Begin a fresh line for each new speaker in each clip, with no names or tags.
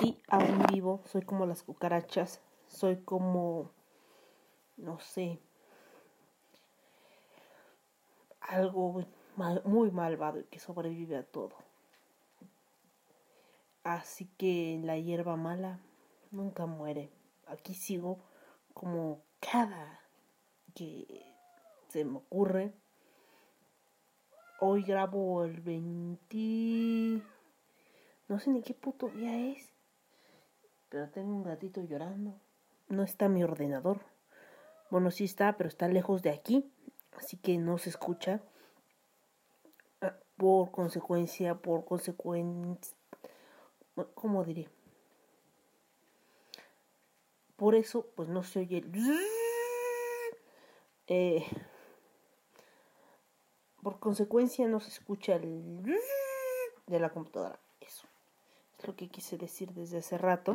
Sí, aún vivo. Soy como las cucarachas. Soy como. No sé. Algo muy malvado y que sobrevive a todo. Así que la hierba mala nunca muere. Aquí sigo como cada que se me ocurre. Hoy grabo el 20. No sé ni qué puto día es. Pero tengo un gatito llorando. No está mi ordenador. Bueno, sí está, pero está lejos de aquí. Así que no se escucha. Ah, Por consecuencia, por consecuencia... ¿Cómo diré? Por eso, pues no se oye el... Eh, por consecuencia no se escucha el... de la computadora. Lo que quise decir desde hace rato.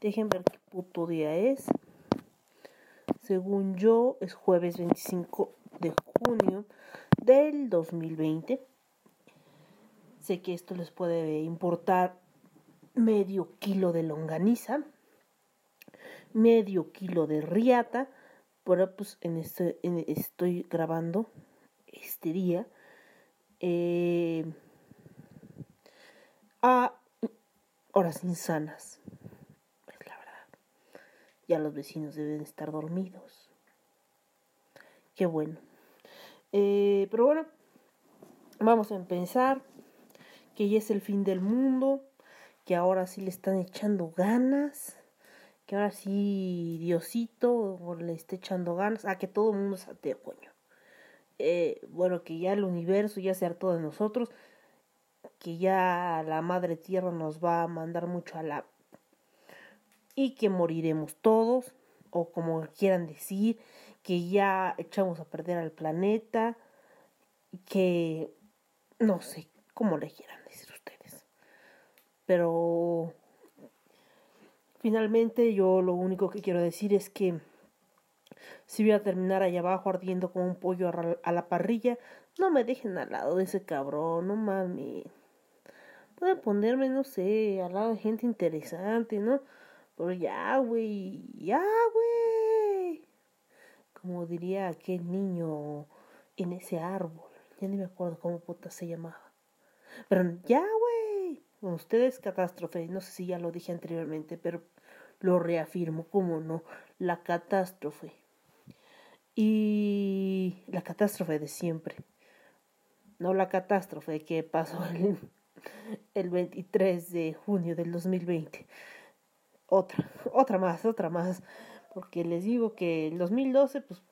Dejen ver qué puto día es. Según yo, es jueves 25 de junio del 2020. Sé que esto les puede importar medio kilo de longaniza, medio kilo de riata, pero pues en este estoy grabando este día eh, a horas insanas. Es la verdad. Ya los vecinos deben estar dormidos. Qué bueno. Eh, pero bueno, vamos a empezar. Que ya es el fin del mundo. Que ahora sí le están echando ganas. Que ahora sí Diosito le está echando ganas. A que todo el mundo es ateo, coño. Eh, bueno, que ya el universo ya se hartó de nosotros que ya la madre tierra nos va a mandar mucho a la y que moriremos todos o como quieran decir que ya echamos a perder al planeta que no sé cómo le quieran decir ustedes pero finalmente yo lo único que quiero decir es que si voy a terminar allá abajo ardiendo como un pollo a la parrilla, no me dejen al lado de ese cabrón, no mames. Pueden ponerme, no sé, al lado de gente interesante, ¿no? Pero ya, güey, ya, güey. Como diría aquel niño en ese árbol. Ya ni me acuerdo cómo puta se llamaba. Pero ya, güey. Bueno, ustedes catástrofe, no sé si ya lo dije anteriormente, pero lo reafirmo, ¿cómo no? La catástrofe. Y la catástrofe de siempre. No la catástrofe que pasó el, el 23 de junio del 2020. Otra, otra más, otra más. Porque les digo que el 2012, pues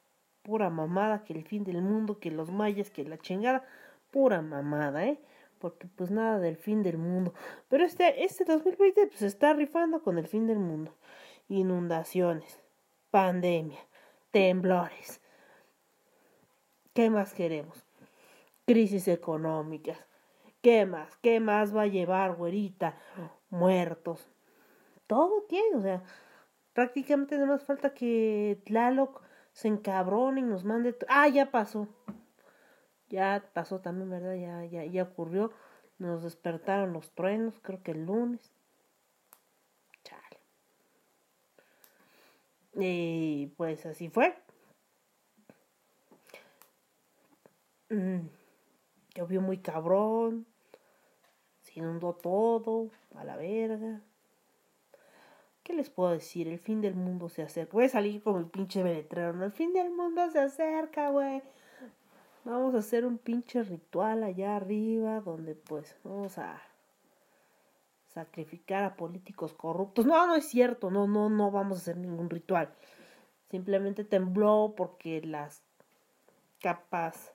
pura mamada, que el fin del mundo, que los mayas, que la chingada, pura mamada, ¿eh? Porque pues nada del fin del mundo. Pero este, este 2020 pues está rifando con el fin del mundo. Inundaciones, pandemia, temblores. ¿Qué más queremos? Crisis económicas. ¿Qué más? ¿Qué más va a llevar, güerita? Muertos. Todo tiene, o sea, prácticamente nada más falta que Tlaloc se encabrone y nos mande. Ah, ya pasó. Ya pasó también, ¿verdad? Ya, ya, ya ocurrió. Nos despertaron los truenos, creo que el lunes. Chale. Y pues así fue. Mm, Llovió muy cabrón. Se todo. A la verga. ¿Qué les puedo decir? El fin del mundo se acerca. Voy a salir como el pinche. ¿no? El fin del mundo se acerca, güey. Vamos a hacer un pinche ritual allá arriba. Donde pues vamos a sacrificar a políticos corruptos. No, no es cierto. No, no, no vamos a hacer ningún ritual. Simplemente tembló porque las capas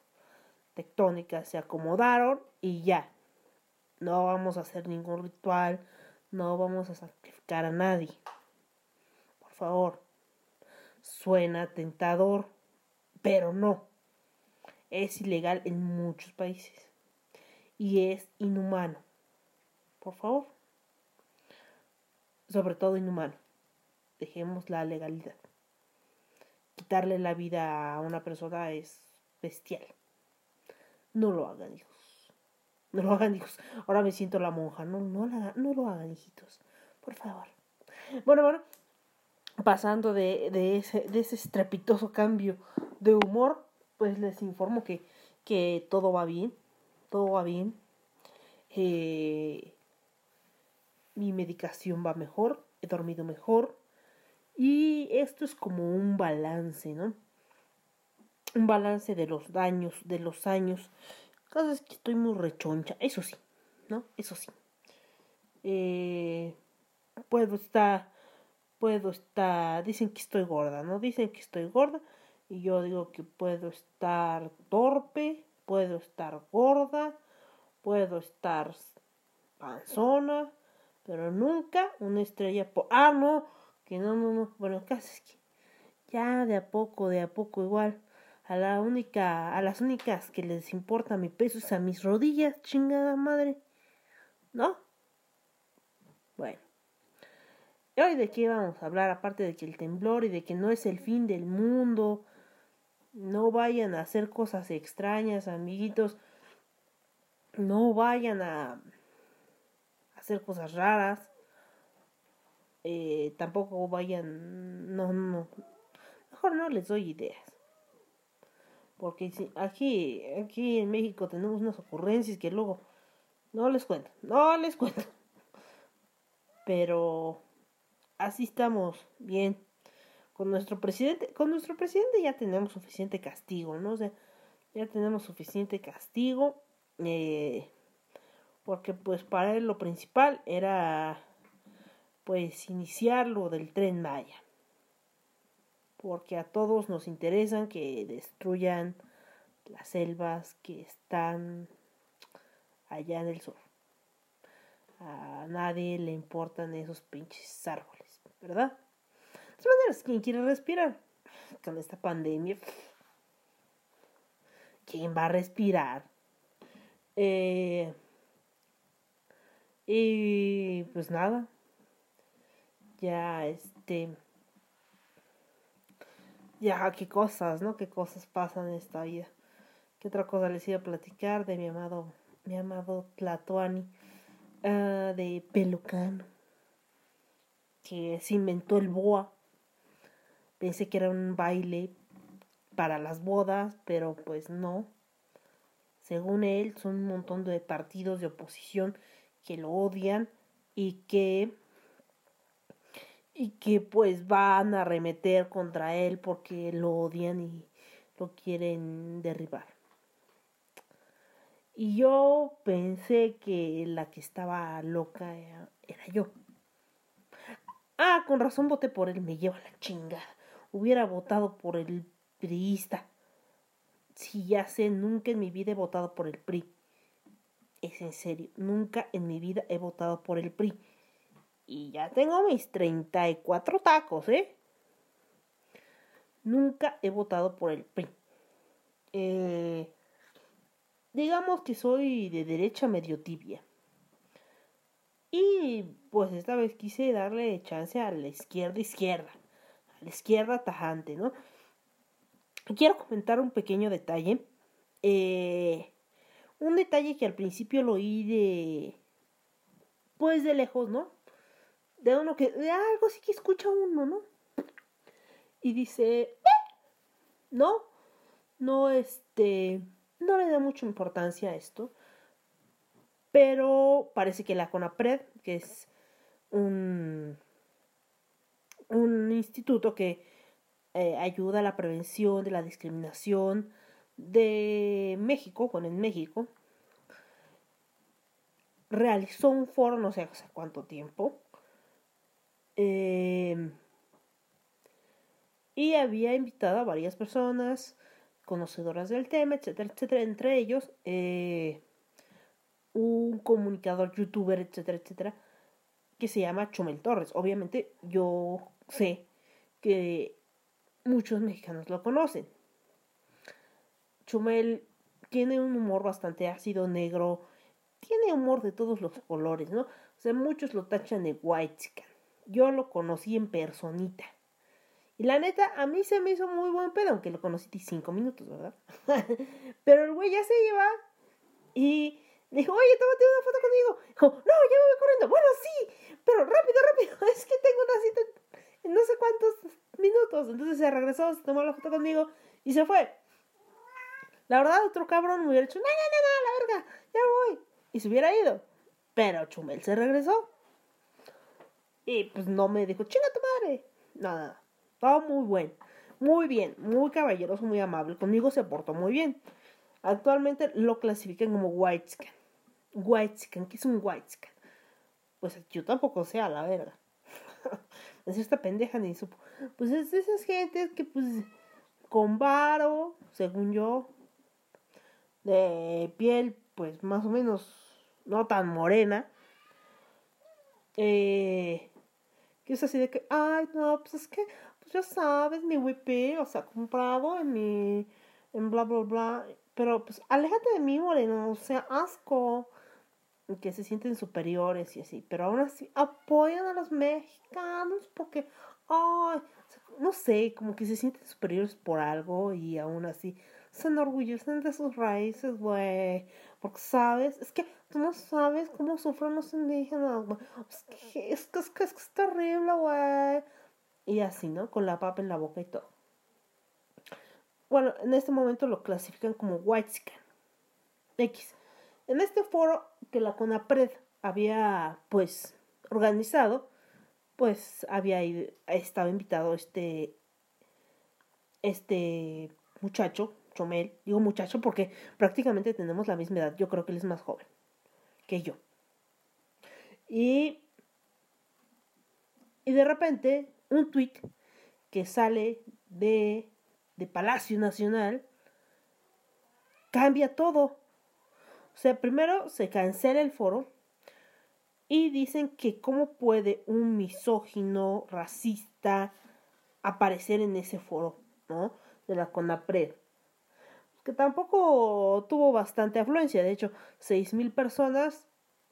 tectónicas se acomodaron y ya. No vamos a hacer ningún ritual, no vamos a sacrificar a nadie. Por favor. Suena tentador, pero no. Es ilegal en muchos países. Y es inhumano. Por favor. Sobre todo inhumano. Dejemos la legalidad. Quitarle la vida a una persona es bestial. No lo hagan, hijos. No lo hagan, hijos. Ahora me siento la monja. No, no, no lo hagan, hijitos. Por favor. Bueno, bueno. Pasando de, de, ese, de ese estrepitoso cambio de humor, pues les informo que, que todo va bien. Todo va bien. Eh, mi medicación va mejor. He dormido mejor. Y esto es como un balance, ¿no? Un balance de los daños, de los años. Cada vez que estoy muy rechoncha, eso sí, ¿no? Eso sí. Eh, puedo estar, puedo estar, dicen que estoy gorda, ¿no? Dicen que estoy gorda y yo digo que puedo estar torpe, puedo estar gorda, puedo estar panzona, pero nunca una estrella por... Ah, no, que no, no, no, bueno, casi es que ya de a poco, de a poco igual. A la única, a las únicas que les importa mi peso es a mis rodillas, chingada madre. ¿No? Bueno. ¿Y hoy de qué vamos a hablar? Aparte de que el temblor y de que no es el fin del mundo. No vayan a hacer cosas extrañas, amiguitos. No vayan a hacer cosas raras. Eh, tampoco vayan, no, no, mejor no les doy ideas. Porque si, aquí, aquí en México tenemos unas ocurrencias que luego no les cuento, no les cuento. Pero así estamos bien con nuestro presidente, con nuestro presidente ya tenemos suficiente castigo, ¿no? O ya tenemos suficiente castigo, eh, porque pues para él lo principal era pues iniciar lo del tren Maya. Porque a todos nos interesan que destruyan las selvas que están allá en el sur. A nadie le importan esos pinches árboles, ¿verdad? De todas maneras, ¿quién quiere respirar? Con esta pandemia. ¿Quién va a respirar? Eh, y pues nada, ya este ya qué cosas, ¿no? Qué cosas pasan en esta vida. ¿Qué otra cosa les iba a platicar de mi amado, mi amado Tlatoani, uh, de Pelucano, que se inventó el boa. Pensé que era un baile para las bodas, pero pues no. Según él, son un montón de partidos de oposición que lo odian y que y que pues van a arremeter contra él porque lo odian y lo quieren derribar. Y yo pensé que la que estaba loca era, yo. Ah, con razón voté por él, me lleva la chingada. Hubiera votado por el priista. Si ya sé, nunca en mi vida he votado por el PRI. Es en serio, nunca en mi vida he votado por el PRI. Y ya tengo mis 34 tacos, ¿eh? Nunca he votado por el PRI. Eh, digamos que soy de derecha medio tibia. Y pues esta vez quise darle chance a la izquierda izquierda. A la izquierda tajante, ¿no? Quiero comentar un pequeño detalle. Eh, un detalle que al principio lo oí de... Pues de lejos, ¿no? De uno que, de algo sí que escucha uno, ¿no? Y dice, eh", no, no, este, no le da mucha importancia a esto, pero parece que la CONAPRED, que es un, un instituto que eh, ayuda a la prevención de la discriminación de México, bueno, en México, realizó un foro, no sé hace cuánto tiempo, Em, y había invitado a varias personas conocedoras del tema, etcétera, etcétera, entre ellos eh, un comunicador, youtuber, etcétera, etcétera, que se llama Chumel Torres. Obviamente yo sé que muchos mexicanos lo conocen. Chumel tiene un humor bastante ácido, negro, tiene humor de todos los colores, ¿no? O sea, muchos lo tachan de white Yo lo conocí en personita. Y la neta, a mí se me hizo muy buen pedo, aunque lo conocí cinco minutos, ¿verdad? Pero el güey ya se iba y dijo, oye, tómate una foto conmigo. Dijo, no, ya me voy corriendo. Bueno, sí, pero rápido, rápido, es que tengo una cita en no sé cuántos minutos. Entonces se regresó, se tomó la foto conmigo y se fue. La verdad, otro cabrón me hubiera dicho, no, no, no, no, la verga, ya voy. Y se hubiera ido. Pero Chumel se regresó. Y pues no me dijo, chinga tu madre. Nada. Todo muy bueno. Muy bien, muy caballeroso, muy amable. Conmigo se portó muy bien. Actualmente lo clasifican como white scan. White scan, ¿qué es un white scan? Pues yo tampoco sé, a la verga. es esta pendeja ni supo. Pues es de esas gentes que pues con varo, según yo, de piel pues más o menos no tan morena. Eh, que es así de que, ay, no, pues es que, pues ya sabes, mi WP, o sea, comprado en mi, en bla, bla, bla. Pero pues aléjate de mí, moreno, o sea, asco. Que se sienten superiores y así. Pero aún así apoyan a los mexicanos porque, ay, no sé, como que se sienten superiores por algo y aún así se enorgullecen de sus raíces, güey. Porque, ¿sabes? Es que tú no sabes cómo sufren los indígenas, güey. Es que es, que, es, que, es, terrible, güey. Y así, ¿no? Con la papa en la boca y todo. Bueno, en este momento lo clasifican como white scan. X. En este foro que la CONAPRED había, pues, organizado, pues había estaba invitado este, este muchacho, Digo muchacho porque prácticamente tenemos la misma edad, yo creo que él es más joven que yo. Y, y de repente, un tweet que sale de de Palacio Nacional, cambia todo. O sea, primero se cancela el foro y dicen que cómo puede un misógino, racista, aparecer en ese foro, ¿no? De la CONAPRED. Que tampoco tuvo bastante afluencia, de hecho, seis mil personas,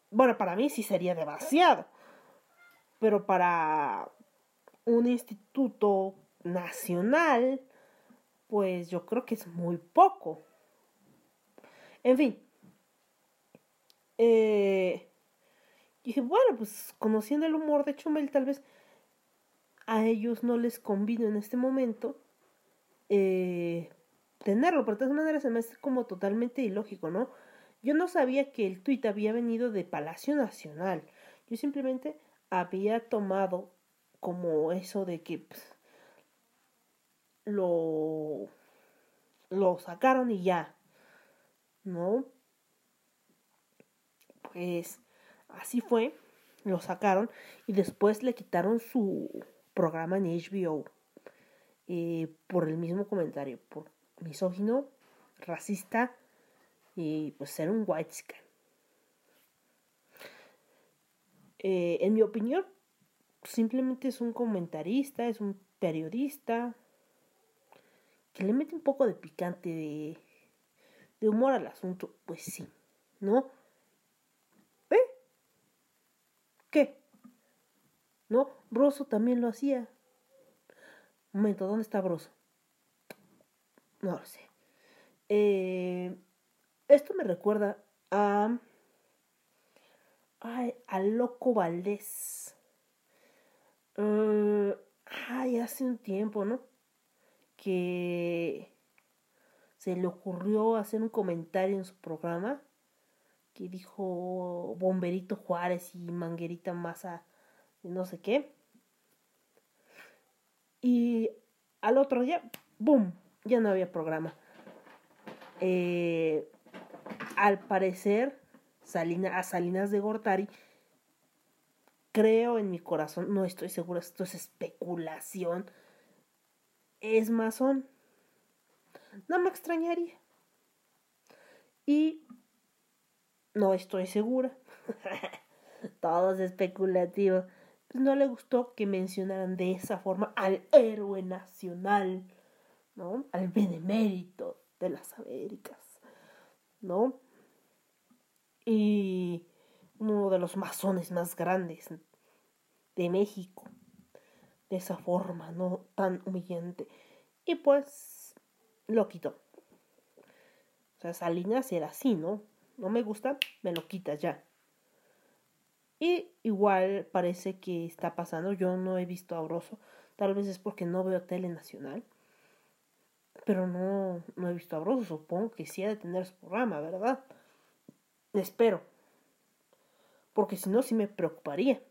bueno, para mí sí sería demasiado, pero para un instituto nacional, pues yo creo que es muy poco. En fin. Eh, dije, bueno, pues conociendo el humor de Chumel, tal vez a ellos no les convino en este momento eh, tenerlo, pero de todas maneras se me hace como totalmente ilógico, ¿no? Yo no sabía que el tuit había venido de Palacio Nacional. Yo simplemente había tomado como eso de que pues, lo, lo sacaron y ya, ¿no? Pues así fue, lo sacaron y después le quitaron su programa en HBO eh, por el mismo comentario, misógino, racista y pues ser un white scan. Eh, en mi opinión, simplemente es un comentarista, es un periodista, que le mete un poco de picante, de, de humor al asunto, pues sí, ¿no? ¿Eh? ¿Qué? ¿No? Broso también lo hacía. Un momento, ¿dónde está Broso? No lo sé. Eh, esto me recuerda a. Ay, a Loco Valdés. Eh, ay, hace un tiempo, ¿no? que se le ocurrió hacer un comentario en su programa que dijo Bomberito Juárez y Manguerita Masa no sé qué. Y al otro día, ¡boom! Ya no había programa. Eh, al parecer, Salina, a Salinas de Gortari, creo en mi corazón, no estoy seguro, esto es especulación, es masón. No me extrañaría. Y no estoy segura. todo es especulativo. Pues no le gustó que mencionaran de esa forma al héroe nacional, ¿no? Al benemérito de las Américas, ¿no? Y uno de los masones más grandes de México, de esa forma, no tan humillante. Y pues lo quitó. O sea, Salinas era así, ¿no? No me gusta, me lo quitas ya. Y igual parece que está pasando. Yo no he visto a Broso. Tal vez es porque no veo tele nacional. Pero no, no he visto a Broso. Supongo que sí ha de tener su programa, ¿verdad? Espero. Porque si no, sí me preocuparía.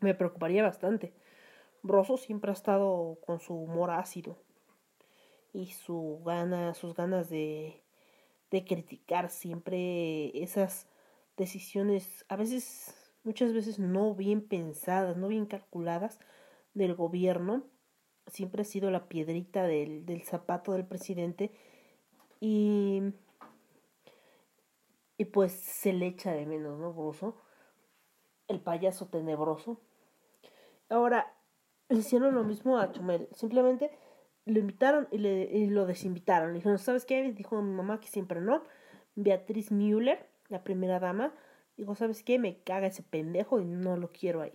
Me preocuparía bastante. Broso siempre ha estado con su humor ácido. Y su gana, sus ganas de, de criticar siempre esas decisiones, a veces, muchas veces no bien pensadas, no bien calculadas del gobierno. Siempre ha sido la piedrita del, del zapato del presidente y, y pues se le echa de menos, ¿no? Broso, el payaso tenebroso. Ahora, hicieron lo mismo a Chumel, simplemente lo invitaron y, le, y lo desinvitaron. Le dijeron, ¿sabes qué? Dijo mi mamá que siempre no. Beatriz Müller la primera dama, dijo, ¿sabes qué? Me caga ese pendejo y no lo quiero ahí.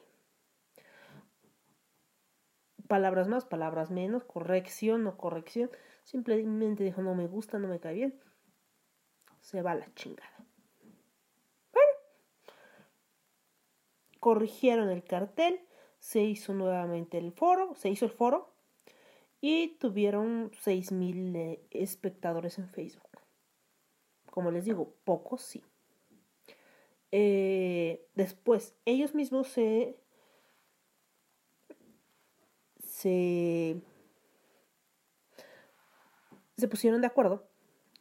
Palabras más, palabras menos, corrección, no corrección. Simplemente dijo, no me gusta, no me cae bien. Se va la chingada. Bueno. Corrigieron el cartel, se hizo nuevamente el foro, se hizo el foro y tuvieron 6.000 eh, espectadores en Facebook. Como les digo, pocos sí. Eh, después, ellos mismos se, se, se pusieron de acuerdo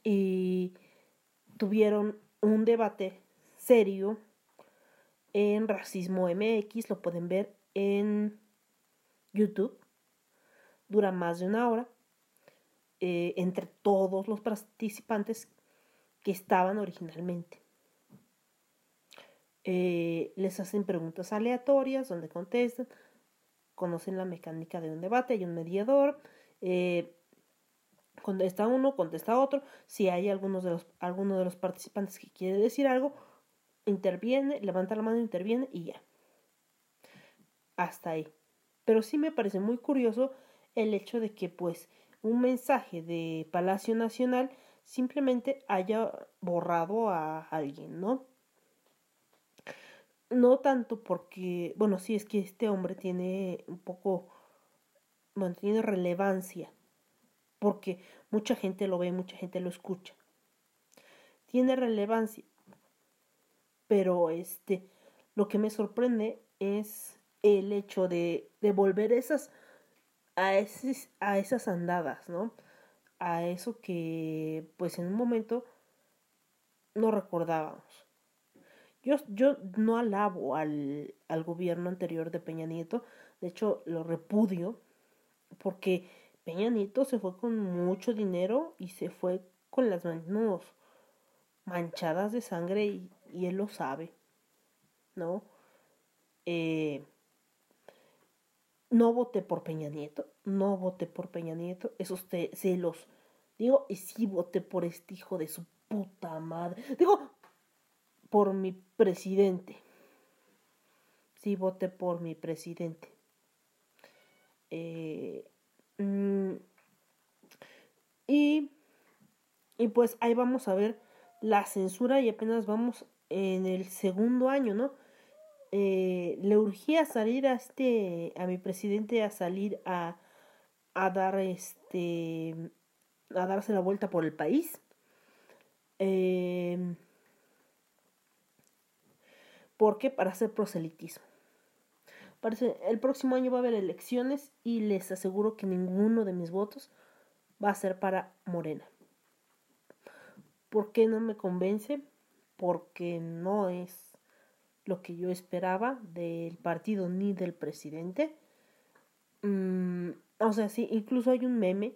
y tuvieron un debate serio en Racismo MX, lo pueden ver en YouTube, dura más de una hora, eh, entre todos los participantes que estaban originalmente. Eh, les hacen preguntas aleatorias donde contestan, conocen la mecánica de un debate, hay un mediador, eh, contesta uno, contesta otro, si hay algunos de los, alguno de los participantes que quiere decir algo, interviene, levanta la mano, interviene y ya. Hasta ahí. Pero sí me parece muy curioso el hecho de que pues un mensaje de Palacio Nacional simplemente haya borrado a alguien, ¿no? No tanto porque, bueno, sí es que este hombre tiene un poco, bueno, tiene relevancia, porque mucha gente lo ve, mucha gente lo escucha. Tiene relevancia, pero este, lo que me sorprende es el hecho de, de volver esas, a, a esas andadas, ¿no? A eso que, pues en un momento no recordábamos. Yo, no alabo al, al gobierno anterior de Peña Nieto, de hecho lo repudio, porque Peña Nieto se fue con mucho dinero y se fue con las manos manchadas de sangre y, él lo sabe, ¿no? Eh, no voté por Peña Nieto, no voté por Peña Nieto, esos celos. Digo, y sí voté por este hijo de su puta madre. Digo, por mi presidente. Sí, voté por mi presidente. Eh, mm, y, y pues ahí vamos a ver la censura y apenas vamos en el segundo año, ¿no? Eh, le urgía salir a este, a mi presidente a salir a, a dar este, a darse la vuelta por el país. Eh, porque para hacer proselitismo. Parece, el próximo año va a haber elecciones y les aseguro que ninguno de mis votos va a ser para Morena. ¿Por qué no me convence? Porque no es lo que yo esperaba del partido ni del presidente. Mm, o sea, sí, incluso hay un meme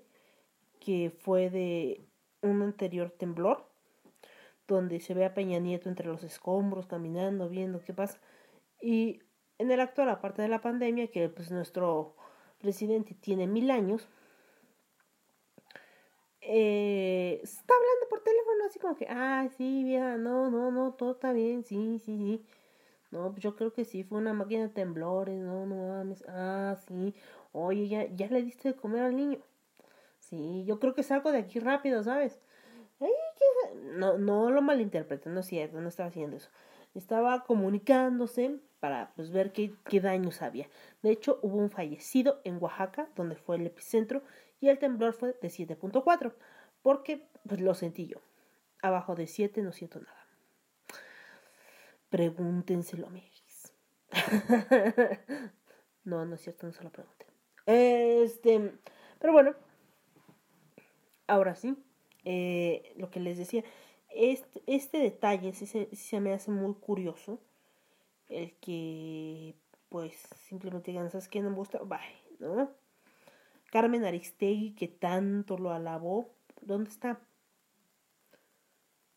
que fue de un anterior temblor donde se ve a Peña Nieto entre los escombros, caminando, viendo qué pasa. Y en el actual, aparte de la pandemia, que pues nuestro presidente tiene mil años, eh, está hablando por teléfono así como que, ah, sí, vieja, no, no, no, todo está bien, sí, sí, sí. No, pues yo creo que sí, fue una máquina de temblores, no, no mames, ah, sí. Oye, ya, ya le diste de comer al niño. Sí, yo creo que salgo de aquí rápido, ¿sabes? No, no lo malinterpreten, no es cierto, no estaba haciendo eso. Estaba comunicándose para pues, ver qué, qué daños había. De hecho, hubo un fallecido en Oaxaca, donde fue el epicentro, y el temblor fue de 7.4, porque pues lo sentí yo. Abajo de 7 no siento nada. Pregúntenselo, amigos. no, no es cierto, no se lo pregunten. Este, pero bueno, ahora sí, eh, lo que les decía, este, detalle se, me hace muy curioso. El que, pues, simplemente digan, ¿sabes qué? No me gusta, bye, ¿no? Carmen Aristegui, que tanto lo alabó, ¿dónde está?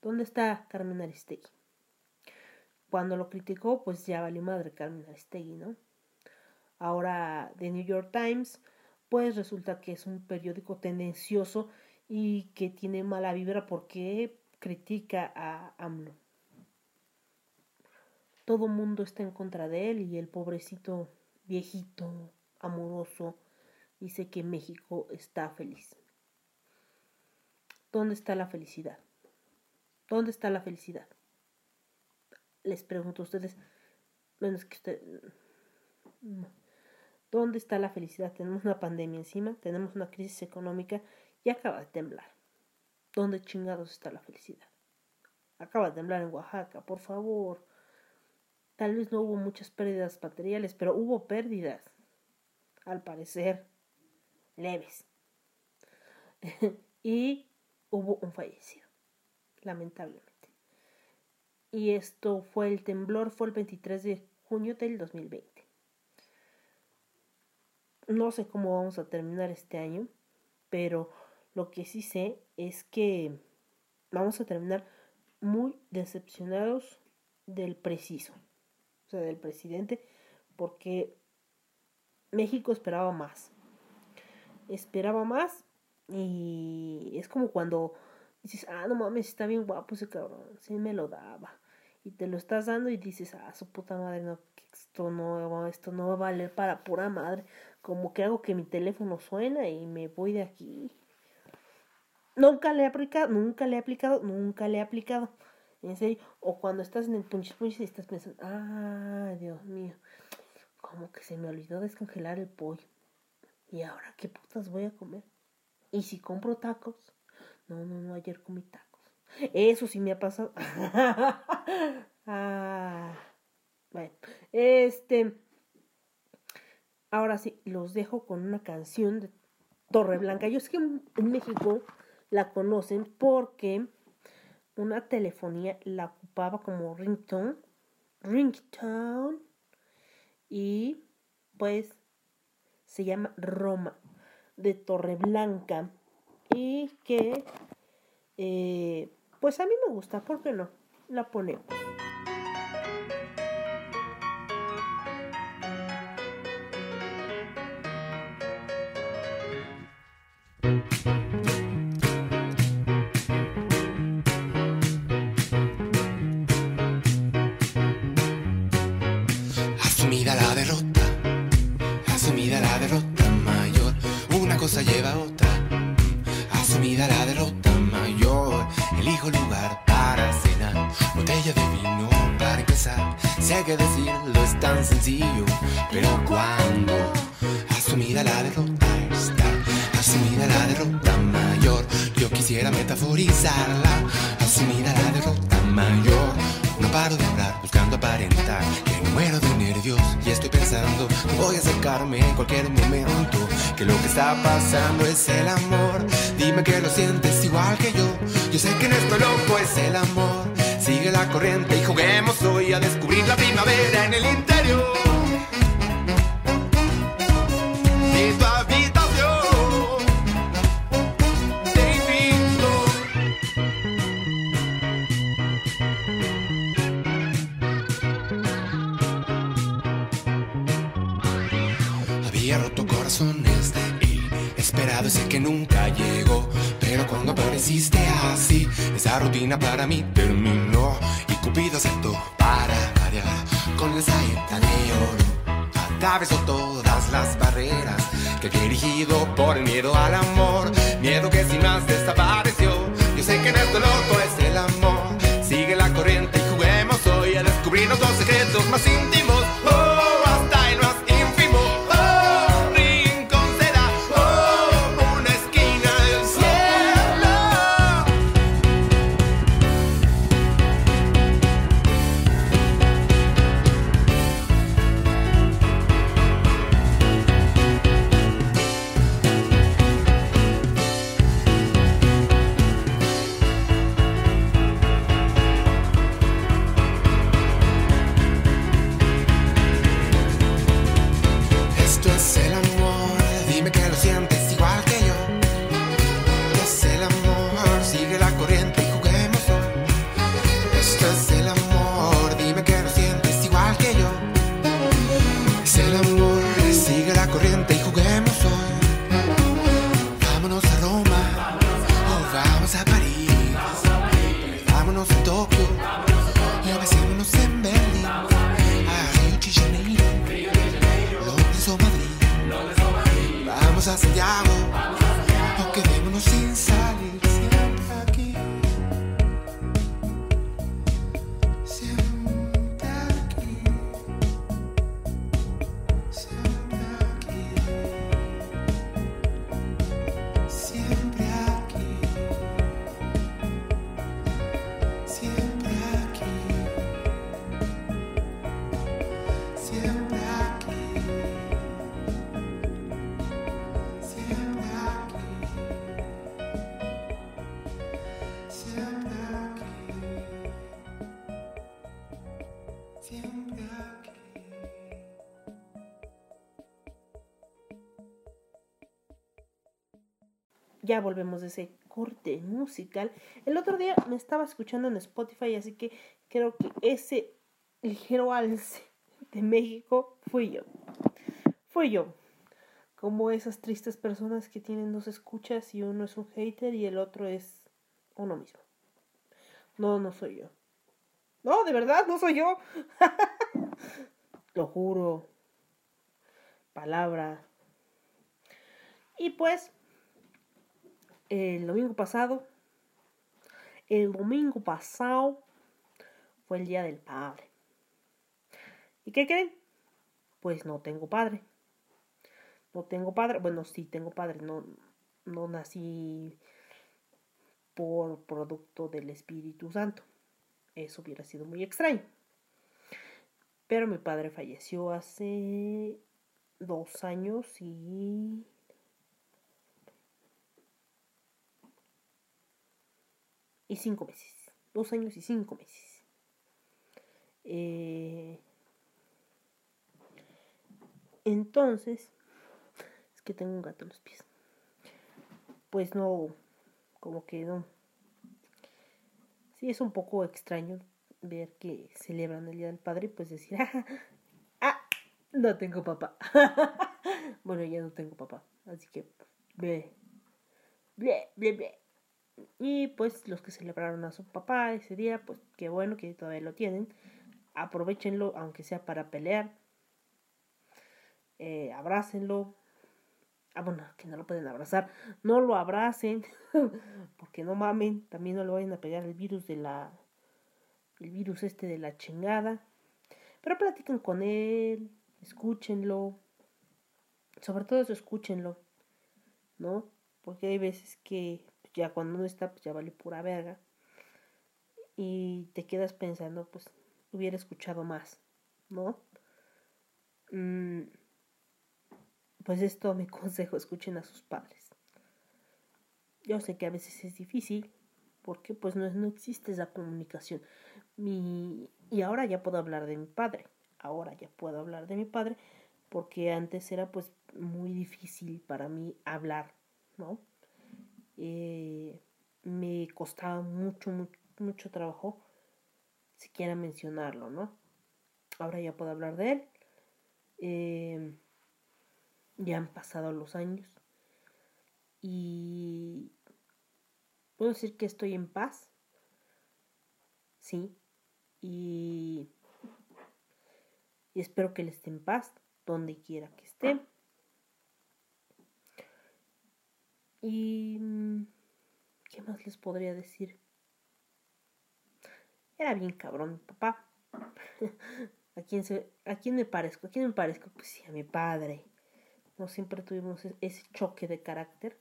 ¿Dónde está Carmen Aristegui? Cuando lo criticó, pues ya valió madre Carmen Aristegui, ¿no? Ahora, The New York Times, pues resulta que es un periódico tendencioso y que tiene mala vibra porque critica a AMLO. Todo mundo está en contra de él y el pobrecito viejito, amoroso, dice que México está feliz. ¿Dónde está la felicidad? ¿Dónde está la felicidad? Les pregunto a ustedes, menos que usted... ¿Dónde está la felicidad? Tenemos una pandemia encima, tenemos una crisis económica y acaba de temblar. ¿Dónde chingados está la felicidad? Acaba de temblar en Oaxaca, por favor. Tal vez no hubo muchas pérdidas materiales, pero hubo pérdidas. Al parecer leves. y hubo un fallecido, lamentablemente. Y esto fue el temblor, fue el 23 de junio del 2020. No sé cómo vamos a terminar este año, pero lo que sí sé es que vamos a terminar muy decepcionados del preciso, o sea, del presidente, porque México esperaba más esperaba más y es como cuando dices, ah, no mames, está bien guapo ese cabrón, sí me lo daba. Y te lo estás dando y dices, ah, su puta madre, no, esto no, esto no va a valer para pura madre. Como que hago que mi teléfono suena y me voy de aquí. Nunca le he aplicado, nunca le he aplicado, nunca le he aplicado. En serio. O cuando estás en el punch punch y estás pensando, ah, Dios mío, como que se me olvidó descongelar el pollo. ¿Y ahora qué putas voy a comer? ¿Y si compro tacos? No, no, no, ayer comí tacos. Eso sí me ha pasado. ah, bueno, este. Ahora sí, los dejo con una canción de Torre Blanca. Yo sé que en México la conocen porque una telefonía la ocupaba como ringtone. Ringtone. Y pues se llama Roma, de Torreblanca, y que, eh, pues a mí me gusta, ¿por qué no? La ponemos.
está pasando es el amor. Dime que lo sientes igual que yo. Yo sé que en esto loco es el amor. Sigue la corriente y juguemos hoy a descubrir la primavera en el interior. De habitación, te invito. Había roto corazón esperado ese que nunca llegó. Pero cuando apareciste así, esa rutina para mí terminó y Cupido aceptó para variar con la saeta de oro. Atravesó todas las barreras que he dirigido por el miedo al amor, miedo que sin más desapareció. Yo sé que en esto loco es el amor. Sigue la corriente y juguemos hoy a descubrirnos los secretos más íntimos. Oh,
ese corte musical. El otro día me estaba escuchando en Spotify, así que creo que ese ligero alce de México fui yo. Fui yo. Como esas tristes personas que tienen dos escuchas y uno es un hater y el otro es uno mismo. No, no soy yo. No, de verdad, no soy yo. Lo juro. Palabra. Y pues, el domingo pasado, el domingo pasado fue el día del padre. ¿Y qué creen? Pues no tengo padre. No tengo padre. Bueno, sí tengo padre. No, no nací por producto del Espíritu Santo. Eso hubiera sido muy extraño. Pero mi padre falleció hace dos años y y cinco meses. Dos años y cinco meses. Eh, entonces, es que tengo un gato en los pies. Pues no, como que no. Sí, es un poco extraño ver que celebran el Día del Padre y pues decir, ah, ah, no tengo papá. bueno, ya no tengo papá, así que, ble, ble, ble, ble. Y pues los que celebraron a su papá ese día, pues qué bueno que todavía lo tienen. Aprovechenlo, aunque sea para pelear. Eh, abrácenlo. Ah, bueno, que no lo pueden abrazar. No lo abracen. porque no mamen. También no le vayan a pegar el virus de la. El virus este de la chingada. Pero platiquen con él. Escúchenlo. Sobre todo eso, escúchenlo. ¿No? Porque hay veces que ya cuando no está, pues ya vale pura verga. Y te quedas pensando, pues hubiera escuchado más, ¿no? Mm, pues es todo mi consejo, escuchen a sus padres. Yo sé que a veces es difícil, porque pues no, no existe esa comunicación. Mi, y ahora ya puedo hablar de mi padre, ahora ya puedo hablar de mi padre, porque antes era pues muy difícil para mí hablar, ¿no? Eh, me costaba mucho, mucho, mucho trabajo siquiera mencionarlo, ¿no? Ahora ya puedo hablar de él. Eh, Ya han pasado los años y puedo decir que estoy en paz. Sí. Y, y espero que él esté en paz donde quiera que esté. Y mm, ¿qué más les podría decir? Era bien cabrón papá. ¿A quién, se, ¿A quién me parezco? ¿A quién me parezco? Pues sí, a mi padre. No siempre tuvimos e-, ese choque de carácter.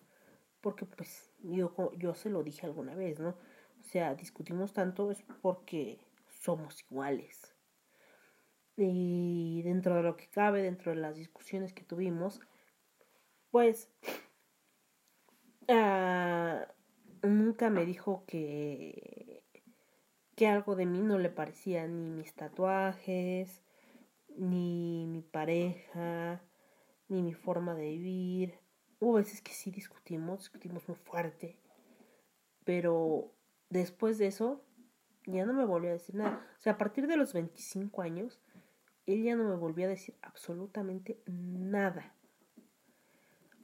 Porque pues yo, yo se lo dije alguna vez, ¿no? O sea, discutimos tanto es porque somos iguales. Y dentro de lo que cabe, dentro de las discusiones que tuvimos, pues uh, nunca me dijo que que algo de mí no le parecía ni mis tatuajes, ni mi pareja, ni mi forma de vivir. Hubo veces que sí discutimos, discutimos muy fuerte, pero después de eso ya no me volvió a decir nada. O sea, a partir de los 25 años, él ya no me volvió a decir absolutamente nada.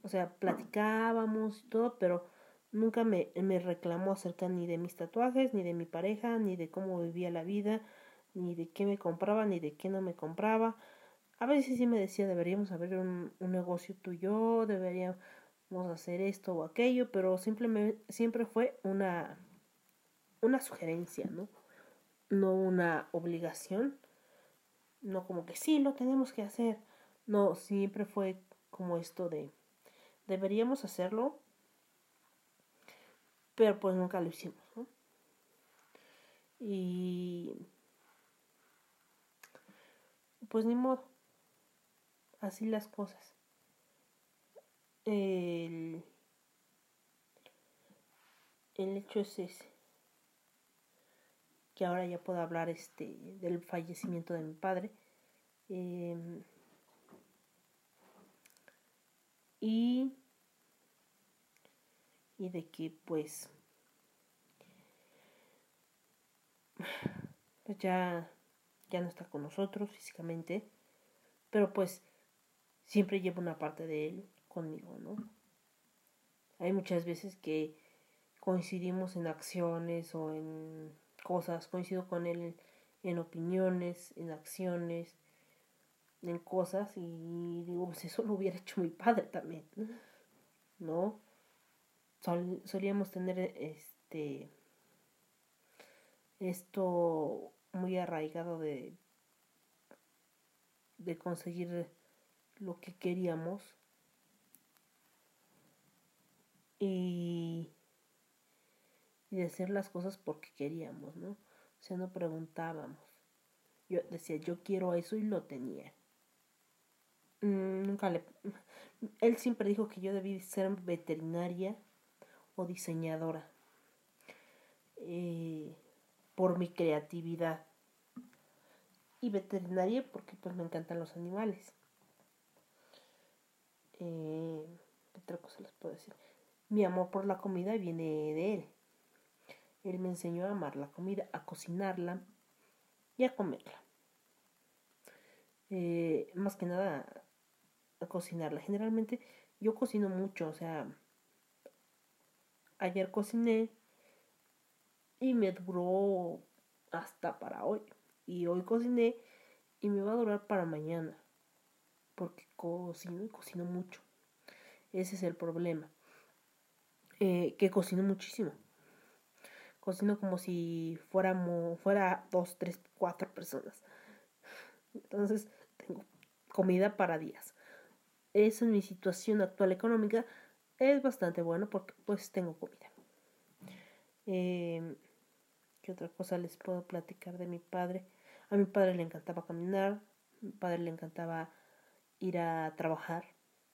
O sea, platicábamos y todo, pero Nunca me, me reclamó acerca ni de mis tatuajes, ni de mi pareja, ni de cómo vivía la vida, ni de qué me compraba, ni de qué no me compraba. A veces sí me decía, deberíamos abrir un, un negocio tuyo, deberíamos hacer esto o aquello, pero simplemente, siempre fue una, una sugerencia, ¿no? No una obligación, no como que sí, lo tenemos que hacer. No, siempre fue como esto de, deberíamos hacerlo, pero pues nunca lo hicimos, ¿no? Y pues ni modo, así las cosas. El, el hecho es ese, que ahora ya puedo hablar este del fallecimiento de mi padre. Eh, y y de que pues pues ya ya no está con nosotros físicamente pero pues siempre lleva una parte de él conmigo no hay muchas veces que coincidimos en acciones o en cosas coincido con él en opiniones en acciones en cosas y digo pues eso lo hubiera hecho mi padre también no solíamos tener este esto muy arraigado de de conseguir lo que queríamos y, y de hacer las cosas porque queríamos, ¿no? O sea, no preguntábamos. Yo decía, yo quiero eso y lo tenía. Mm, nunca le... Él siempre dijo que yo debí ser veterinaria diseñadora eh, por mi creatividad. Y veterinaria porque pues me encantan los animales. Eh, ¿qué otra cosa les puedo decir? mi amor por la comida viene de él. Él me enseñó a amar la comida a cocinarla y a comerla. Eh, más que nada a cocinarla. Generalmente yo cocino mucho o sea Ayer cociné y me duró hasta para hoy. Y hoy cociné y me va a durar para mañana. Porque cocino y cocino mucho. Ese es el problema. Eh, que cocino muchísimo. Cocino como si fuéramos, fuera dos, tres, cuatro personas. Entonces tengo comida para días. Esa es mi situación actual económica es bastante bueno porque pues tengo comida. Eh, ¿Qué otra cosa les puedo platicar de mi padre? A mi padre le encantaba caminar, a mi padre le encantaba ir a trabajar,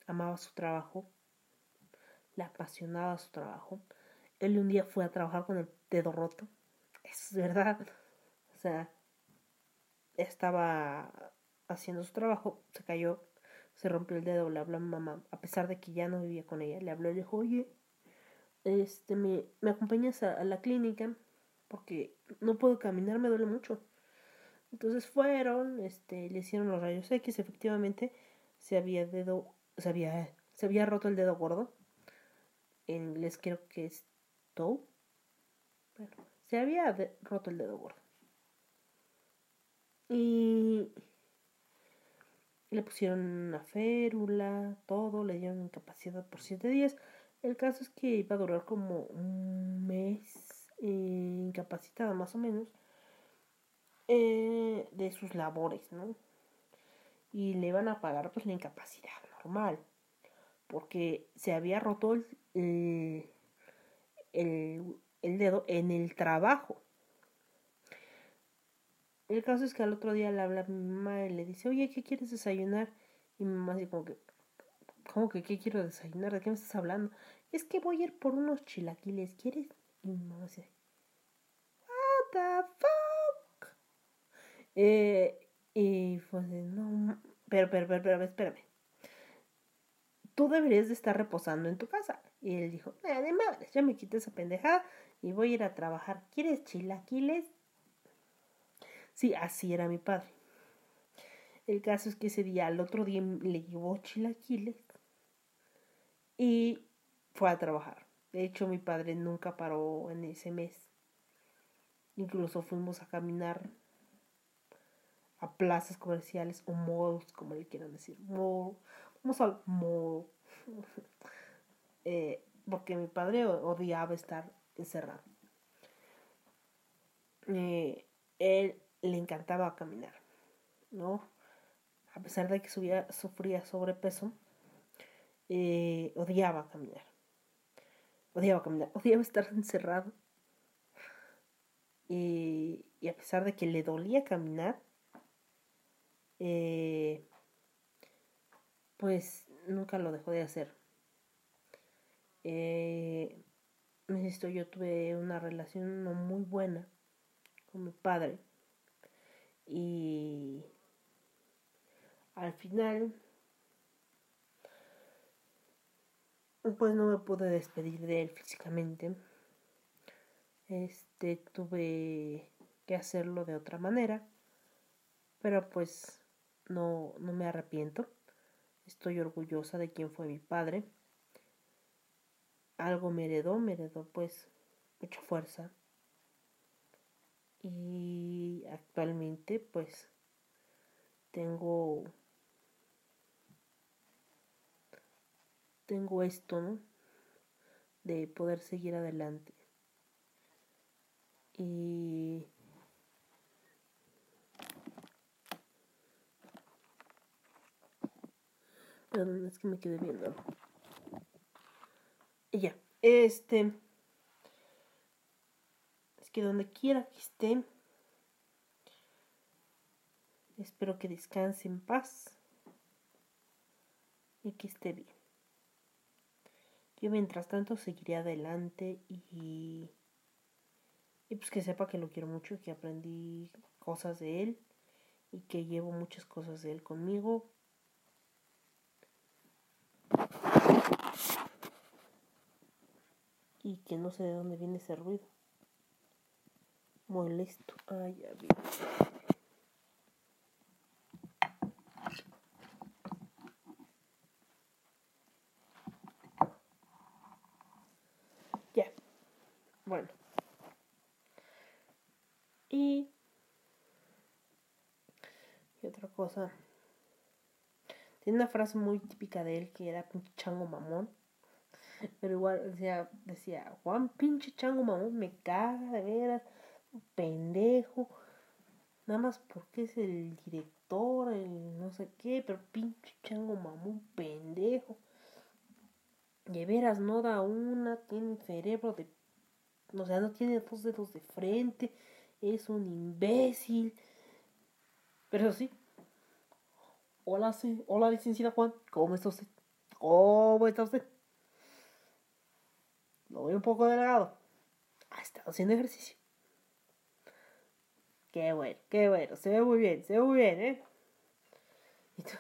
amaba su trabajo, le apasionaba su trabajo. Él un día fue a trabajar con el dedo roto, es verdad. O sea, estaba haciendo su trabajo, se cayó, se rompió el dedo, le habló a mi mamá, a pesar de que ya no vivía con ella, le habló y le dijo, oye, este, me, me acompañas a, la clínica porque no puedo caminar, me duele mucho. Entonces fueron, este, le hicieron los rayos X, efectivamente se había dedo se había, se había roto el dedo gordo. En inglés creo que es toe. Se había roto el dedo gordo. Y le pusieron una férula, todo, le dieron incapacidad por siete días. El caso es que iba a durar como un mes eh, incapacitada más o menos eh, de sus labores, ¿no? Y le iban a pagar pues la incapacidad normal, porque se había roto el, el, el- el dedo en el trabajo. El caso es que al otro día le habla a mi mamá y le dice, oye, ¿qué quieres desayunar? Y mi mamá así como que, ¿cómo que qué quiero desayunar? ¿De qué me estás hablando? Es que voy a ir por unos chilaquiles, ¿quieres? Y mi mamá dice, what the fuck? Eh, y fue no, pero, pero, pero, pero, espérame. Tú deberías de estar reposando en tu casa. Y él dijo, nada de madres, ya me quité esa pendejada y voy a ir a trabajar. ¿Quieres chilaquiles? Sí, así era mi padre. El caso es que ese día, al otro día, le llevó chilaquiles y fue a trabajar. De hecho, mi padre nunca paró en ese mes. Incluso fuimos a caminar a plazas comerciales o malls, como le quieran decir. Mall. Vamos al mall. Eh, porque mi padre odiaba estar encerrado. Eh, él le encantaba caminar, ¿no? A pesar de que subía- sufría sobrepeso, eh, odiaba caminar. Odiaba caminar, odiaba estar encerrado. Y, a pesar de que le dolía caminar, eh, pues nunca lo dejó de hacer. Eh, insisto, yo tuve una relación no muy buena con mi padre. Y al final, pues no me pude despedir de él físicamente. Este, tuve que hacerlo de otra manera. Pero pues no, no me arrepiento. Estoy orgullosa de quién fue mi padre. Algo me heredó, me heredó pues mucha fuerza. Y actualmente pues tengo tengo esto. De poder seguir adelante. Y Perdón, es que me quedé viendo. Y ya, este. Que donde quiera que esté, espero que descanse en paz y que esté bien. Yo mientras tanto seguiré adelante y, y pues que sepa que lo quiero mucho, que aprendí cosas de él y que llevo muchas cosas de él conmigo y que no sé de dónde viene ese ruido. Molesto. Ay, ya vi. Ya. Bueno. Y... y otra cosa. Tiene una frase muy típica de él que era pinche chango mamón. Pero igual decía, decía, Juan pinche chango mamón, me caga de veras, pendejo. Nada más porque es el director, el no sé qué, pero pinche chango mamón, pendejo. De veras no da una, tiene cerebro de... O sea, no tiene dos dedos de frente, es un imbécil. Pero sí. Hola, sí. Hola, licenciada Juan. ¿Cómo está usted? ¿Cómo está usted? Lo veo un poco delgado. Ha estado haciendo ejercicio. Qué bueno, qué bueno. Se ve muy bien, se ve muy bien, ¿eh? Y tú,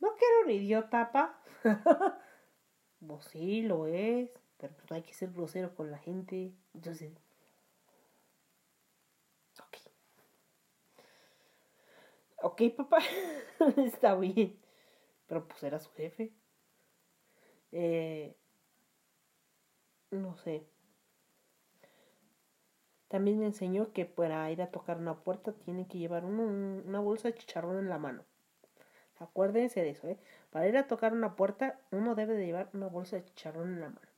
no quiero un idiota, pa. pues sí, lo es. Pero pues no hay que ser grosero con la gente. Entonces. Ok. Ok, papá. Está bien. pero pues era su jefe. Eh, no sé. También me enseñó que para ir a tocar una puerta tiene que llevar una bolsa de chicharrón en la mano. Acuérdense de eso, ¿eh? Para ir a tocar una puerta, uno debe de llevar una bolsa de chicharrón en la mano.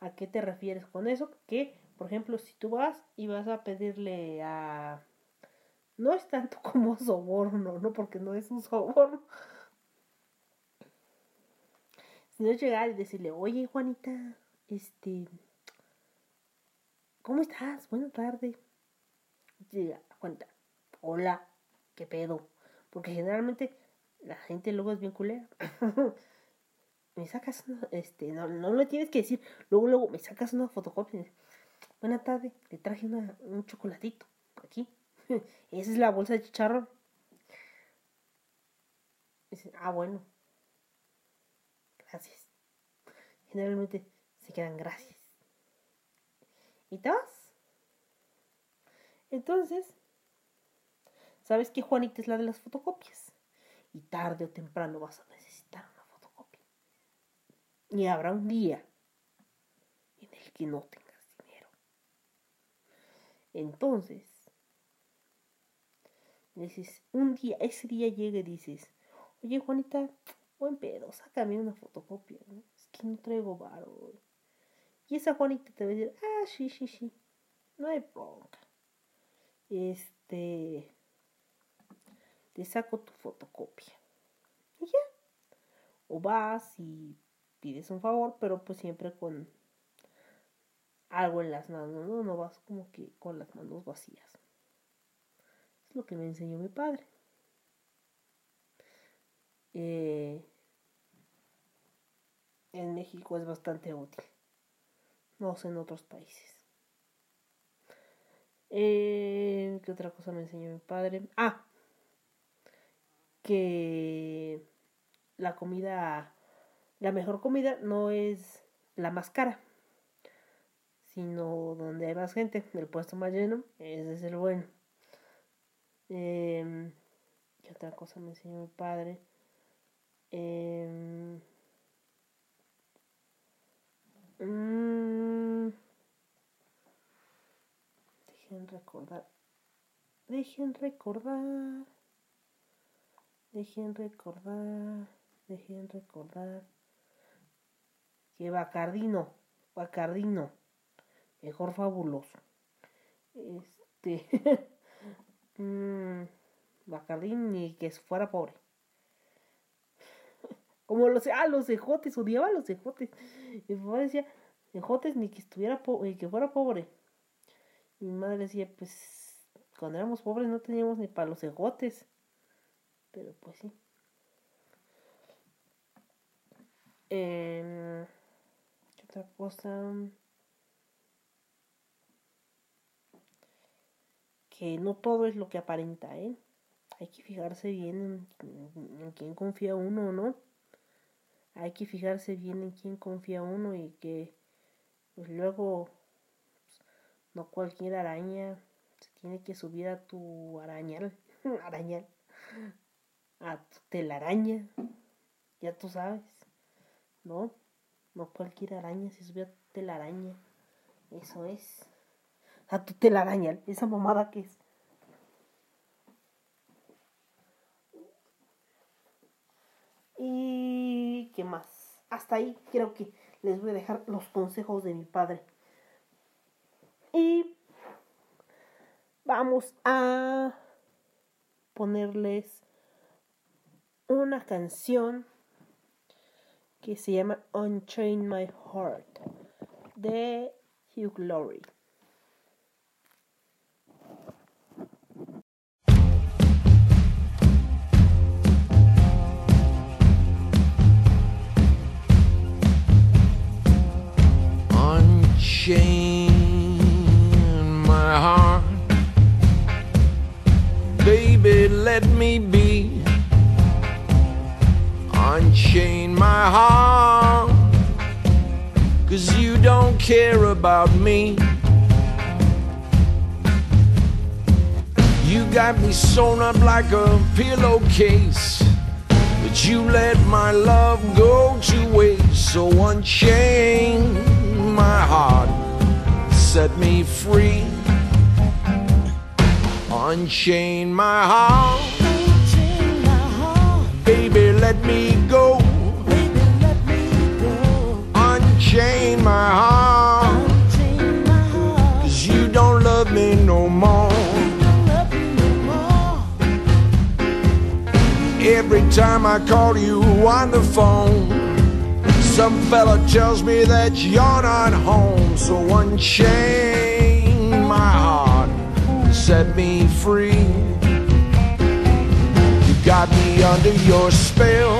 ¿A qué te refieres con eso? Que, por ejemplo, si tú vas y vas a pedirle a... No es tanto como soborno, ¿no? Porque no es un soborno. Sino llegar y decirle, oye, Juanita, este... ¿Cómo estás? Buena tarde. Llega, Juanita, hola, ¿qué pedo? Porque generalmente la gente luego es bien culera. me sacas una, este, no, no le tienes que decir, luego, luego me sacas una fotocopia. Buena tarde, le traje una, un chocolatito aquí. Esa es la bolsa de chicharrón. Ah, bueno. Gracias. Generalmente se quedan gracias. ¿Y te vas? Entonces, ¿sabes que Juanita es la de las fotocopias? Y tarde o temprano vas a necesitar una fotocopia. Y habrá un día en el que no tengas dinero. Entonces, dices, un día, ese día llega y dices, oye Juanita, buen pedo, sácame una fotocopia, ¿no? Es que no traigo varo. Y esa Juanita te va a decir, ah, sí, sí, sí, no hay bronca. Este, te saco tu fotocopia. Y ya. O vas y pides un favor, pero pues siempre con algo en las manos, ¿no? No vas como que con las manos vacías. Es lo que me enseñó mi padre. Eh, en México es bastante útil. En otros países. Eh, ¿Qué otra cosa me enseñó mi padre? Ah, que la comida, la mejor comida no es la más cara, sino donde hay más gente, el puesto más lleno, ese es el bueno. Eh, ¿Qué otra cosa me enseñó mi padre? Eh, mm, dejen recordar. Dejen recordar. Dejen recordar. Dejen recordar. Que Bacardino. Bacardino. Mejor fabuloso. Este. mm, Bacardín ni que fuera pobre. Como los, ah, los ejotes, odiaba los ejotes. Mi papá decía, ejotes ni que estuviera ni que fuera pobre. Y mi madre decía, pues, cuando éramos pobres no teníamos ni para los ejotes. Pero pues sí. Eh, ¿Qué otra cosa? Que no todo es lo que aparenta, ¿eh? Hay que fijarse bien en, en quién confía uno, ¿no? Hay que fijarse bien en quién confía uno y que pues luego pues, no cualquier araña se tiene que subir a tu arañal, arañal, a tu telaraña, ya tú sabes, ¿no? No cualquier araña se sube a tu telaraña, eso es, a tu telaraña, esa mamada que es. Y qué más. Hasta ahí creo que les voy a dejar los consejos de mi padre. Y vamos a ponerles una canción que se llama Unchain My Heart de Hugh Laurie.
Unchain my heart. Baby, let me be. Unchain my heart. Cause you don't care about me. You got me sewn up like a pillowcase. But you let my love go to waste, so unchain my heart, set me free. Unchain my heart, baby, let me go. Unchain my heart, cause you don't love me no more. Every time I call you on the phone, some fella tells me that you're not home. So unchain my heart, set me free. You got me under your spell,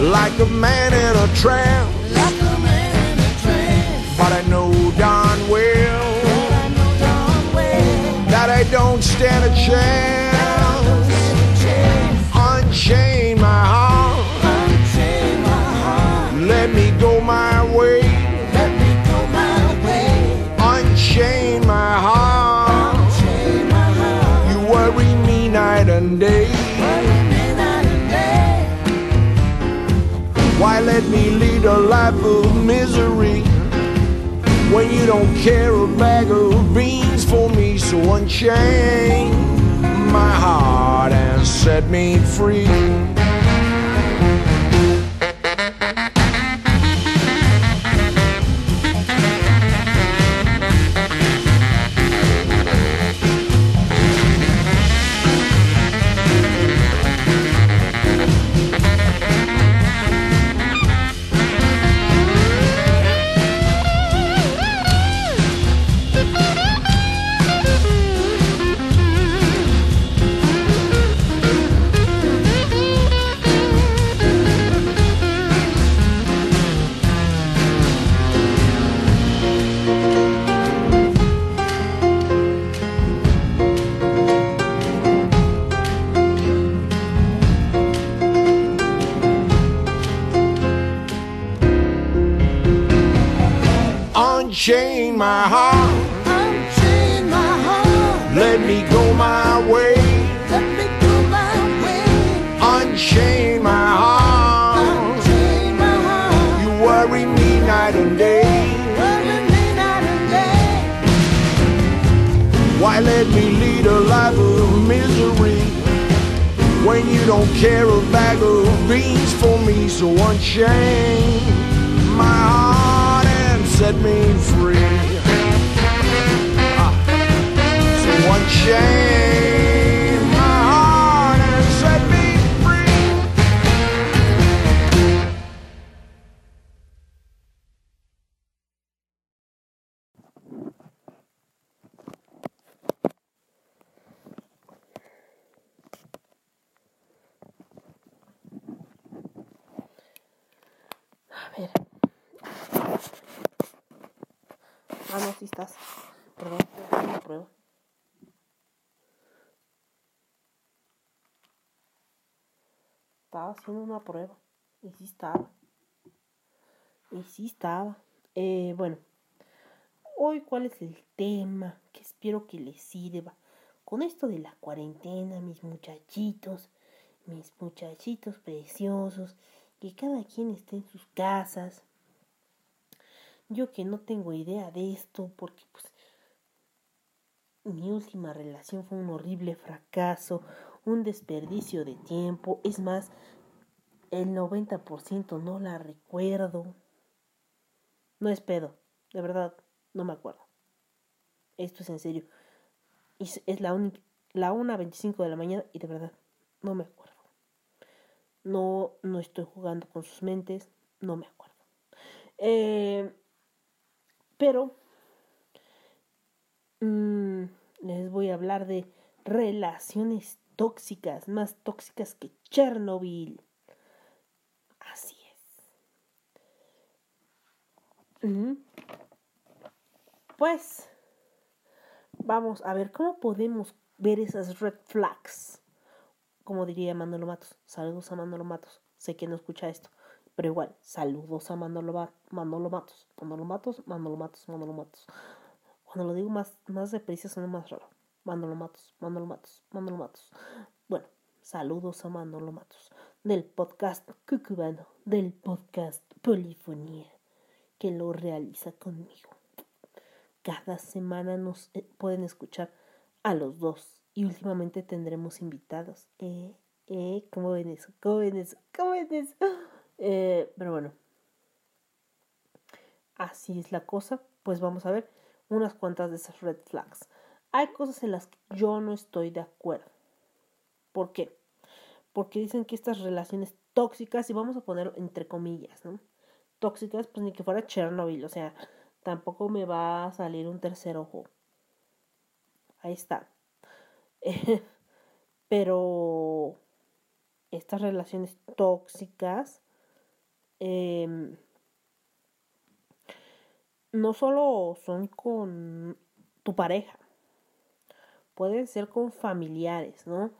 like a man in a trance. But I know darn well that I don't stand a chance. Let me go my way. Unchain my heart, you worry me night and day. Why let me lead a life of misery when you don't care a bag of beans for me? So unchain my heart and set me free.
Haciendo una prueba. Y sí estaba. Y sí estaba. Eh, bueno. Hoy, ¿cuál es el tema? Que espero que les sirva. Con esto de la cuarentena, mis muchachitos, mis muchachitos preciosos, que cada quien esté en sus casas. Yo que no tengo idea de esto, porque pues mi última relación fue un horrible fracaso, un desperdicio de tiempo. Es más, el 90% no la recuerdo. No es pedo, de verdad, no me acuerdo. Esto es en serio. Es- la, la 1.25 de la mañana y de verdad, no me acuerdo. No, no estoy jugando con sus mentes, no me acuerdo. Eh, pero mm, les voy a hablar de relaciones tóxicas, más tóxicas que Chernobyl. Así es. Ujú. Pues vamos a ver cómo podemos ver esas red flags. Como diría Manolo Matos. Saludos a Manolo Matos. Sé que no escucha esto. Pero igual, saludos a Manolo, Ma- Manolo Matos. Manolo Matos, Manolo Matos, Manolo Matos. Cuando lo digo más, más deprisa suena más raro. Manolo Matos, Manolo Matos, Manolo Matos. Bueno, Saludos a Manolo Matos del podcast Cucubano, del podcast Polifonía, que lo realiza conmigo. Cada semana nos eh, pueden escuchar a los dos y últimamente tendremos invitados. Eh, eh, ¿Cómo ven eso? ¿Cómo ven eso? ¿Cómo ven eso? Pero bueno, así es la cosa. Pues vamos a ver unas cuantas de esas red flags. Hay cosas en las que yo no estoy de acuerdo. ¿Por qué? Porque dicen que estas relaciones tóxicas, y vamos a poner entre comillas, ¿no? Tóxicas, pues ni que fuera Chernobyl, o sea, tampoco me va a salir un tercer ojo. Ahí está. Pero estas relaciones tóxicas eh, no solo son con tu pareja, pueden ser con familiares, ¿no?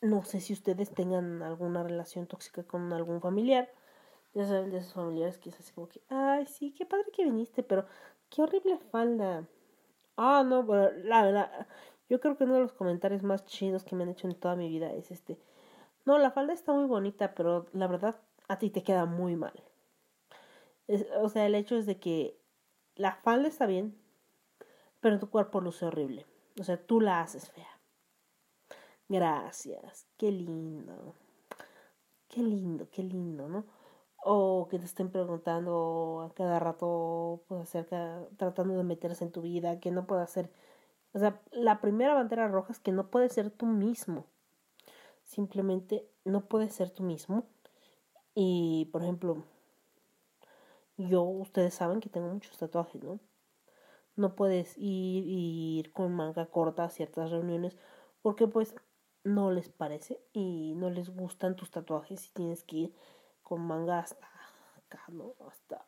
No sé si ustedes tengan alguna relación tóxica con algún familiar. Ya saben de esos familiares que es así como que, ay, sí, qué padre que viniste, pero qué horrible falda. Ah, no, pero la verdad, yo creo que uno de los comentarios más chidos que me han hecho en toda mi vida es este. No, la falda está muy bonita, pero la verdad a ti te queda muy mal. O sea, el hecho es de que la falda está bien, pero tu cuerpo luce horrible. O sea, tú la haces fea. Gracias, qué lindo. Qué lindo, qué lindo, ¿no? O que te estén preguntando a cada rato pues, acerca, tratando de meterse en tu vida, que no puede hacer. O sea, la primera bandera roja es que no puedes ser tú mismo. Simplemente no puedes ser tú mismo. Y, por ejemplo, yo, ustedes saben que tengo muchos tatuajes, ¿no? No puedes ir, ir con manga corta a ciertas reuniones porque pues no les parece y no les gustan tus tatuajes y tienes que ir con manga hasta acá, ¿no? Hasta,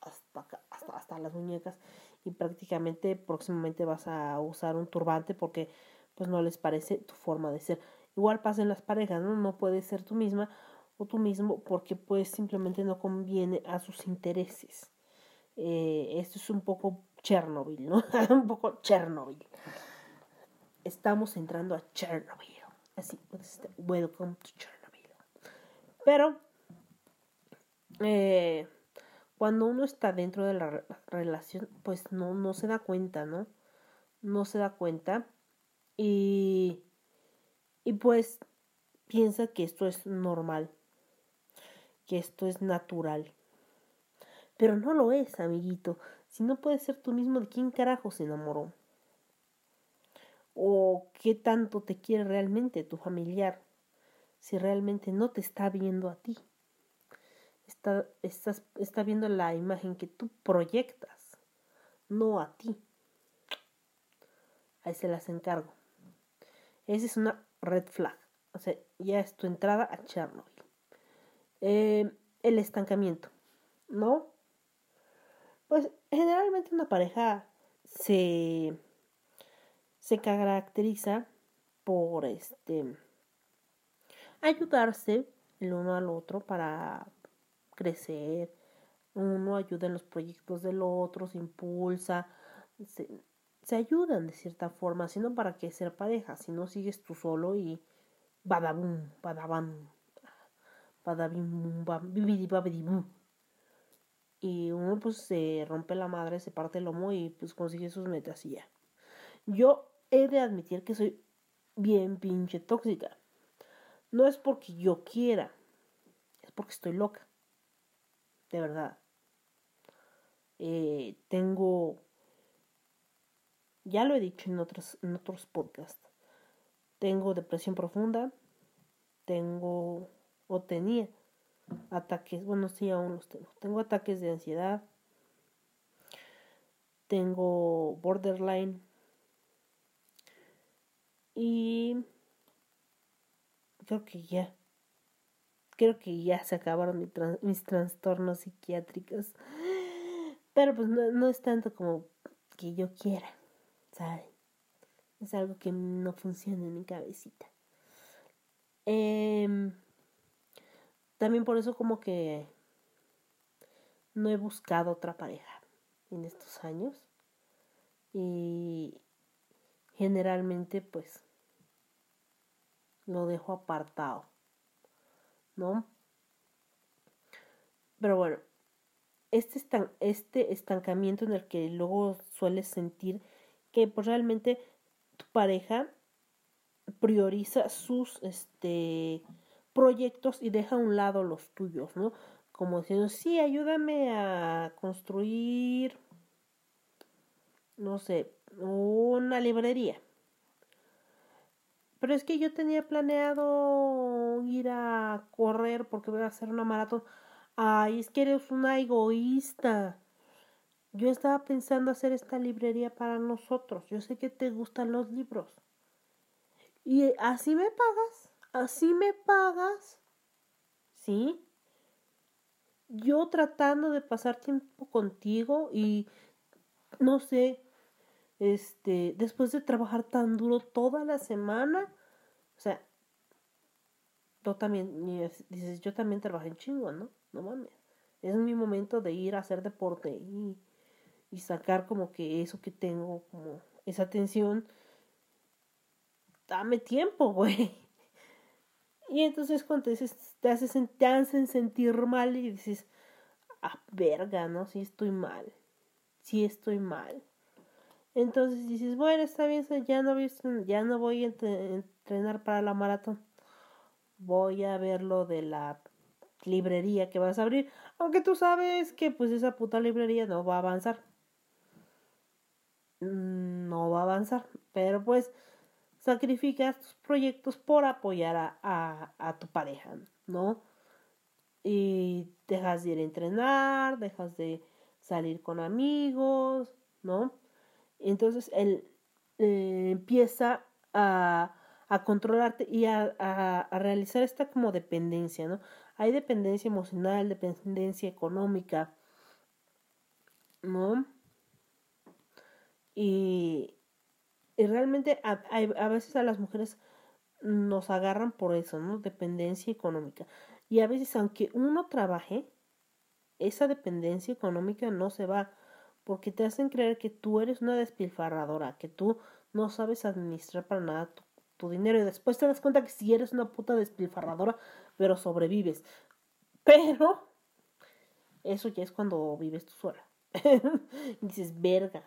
hasta hasta, hasta las muñecas y prácticamente próximamente vas a usar un turbante porque pues no les parece tu forma de ser. Igual pasa en las parejas, ¿no? No puedes ser tú misma o tú mismo porque pues simplemente no conviene a sus intereses. Eh, esto es un poco Chernobyl, ¿no? un poco Chernobyl. Estamos entrando a Chernobyl. Así, pues, este, welcome to Chernobyl. Pero, eh, cuando uno está dentro de la relación, pues no, no se da cuenta, ¿no? No se da cuenta. Y, y pues piensa que esto es normal que esto es natural. Pero no lo es, amiguito. Si no puedes ser tú mismo, ¿de quién carajo se enamoró? ¿O qué tanto te quiere realmente tu familiar? Si realmente no te está viendo a ti. Está, estás, está viendo la imagen que tú proyectas, no a ti. Ahí se las encargo. Esa es una red flag. O sea, ya es tu entrada a Chernobyl. Eh, el estancamiento, ¿no? Pues generalmente una pareja se, se caracteriza por este ayudarse el uno al otro para crecer. Uno ayuda en los proyectos del otro, se impulsa, se, se ayudan de cierta forma, sino para que ser pareja, si no sigues tú solo y badabum, badabam, y uno pues se rompe la madre, se parte el lomo y pues consigue sus metas y ya. Yo he de admitir que soy bien pinche tóxica. No es porque yo quiera, es porque estoy loca. De verdad. Eh, tengo, ya lo he dicho en otros, en otros podcasts, tengo depresión profunda, tengo o tenía ataques, bueno, sí, aún los tengo. Tengo ataques de ansiedad, tengo borderline y creo que ya, creo que ya se acabaron mis trastornos psiquiátricos. Pero pues no, no es tanto como que yo quiera, ¿saben? Es algo que no funciona en mi cabecita. Eh, también por eso como que no he buscado otra pareja en estos años. Y generalmente pues lo dejo apartado, ¿no? Pero bueno, este, este estancamiento en el que luego sueles sentir que pues realmente tu pareja prioriza sus este proyectos y deja a un lado los tuyos, ¿no? Como diciendo, sí, ayúdame a construir, no sé, una librería. Pero es que yo tenía planeado ir a correr porque voy a hacer una maratón. Ay, es que eres una egoísta. Yo estaba pensando hacer esta librería para nosotros. Yo sé que te gustan los libros. Y así me pagas. Así me pagas. ¿Sí? Yo tratando de pasar tiempo contigo y no sé, este, después de trabajar tan duro toda la semana, o sea, tú también dices, yo también trabajé en chingo, ¿no? No mames. Es mi momento de ir a hacer deporte y, y sacar como que eso que tengo, como esa tensión. Dame tiempo, güey. Y entonces cuando te, dices, te, haces, te hacen sentir mal y dices, ah, verga, ¿no? Sí estoy mal. Sí estoy mal. Entonces dices, bueno, está bien, ya no voy, ya no voy a entrenar para la maratón. Voy a ver lo de la librería que vas a abrir. Aunque tú sabes que pues esa puta librería no va a avanzar. Mm, no va a avanzar. Pero pues sacrificas tus proyectos por apoyar a, a, a tu pareja, ¿no? Y dejas de ir a entrenar, dejas de salir con amigos, ¿no? Entonces él eh, empieza a, a, controlarte y a, a, realizar esta como dependencia, ¿no? Hay dependencia emocional, dependencia económica, ¿no? Y, y realmente a, a, veces a las mujeres nos agarran por eso, ¿no? Dependencia económica. Y a veces aunque uno trabaje, esa dependencia económica no se va porque te hacen creer que tú eres una despilfarradora, que tú no sabes administrar para nada tu, dinero y después te das cuenta que si eres una puta despilfarradora, pero sobrevives. Pero eso ya es cuando vives tú sola. y dices, verga,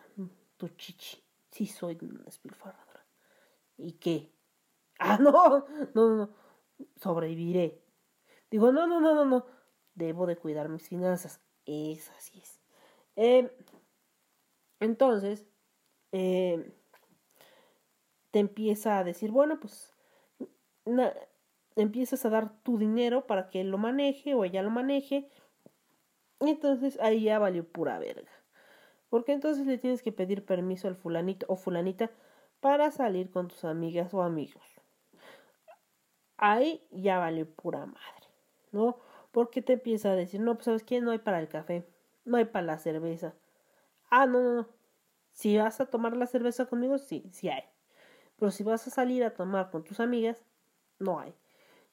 tu chichi, sí soy una despilfarradora. ¿Y qué? Ah, no, no, no, no, sobreviviré. Digo, no, no, no, no, no, debo de cuidar mis finanzas. Es así es. Eh, entonces, eh, te empieza a decir, bueno, pues empiezas a dar tu dinero para que él lo maneje o ella lo maneje. Y entonces ahí ya valió pura verga. Porque entonces le tienes que pedir permiso al fulanito o fulanita para salir con tus amigas o amigos. Ahí ya valió pura madre, ¿no? Porque te empieza a decir, no, pues sabes qué, no hay para el café, no hay para la cerveza. Ah, no, no, no. Si vas a tomar la cerveza conmigo, sí, sí hay. Pero si vas a salir a tomar con tus amigas, no hay.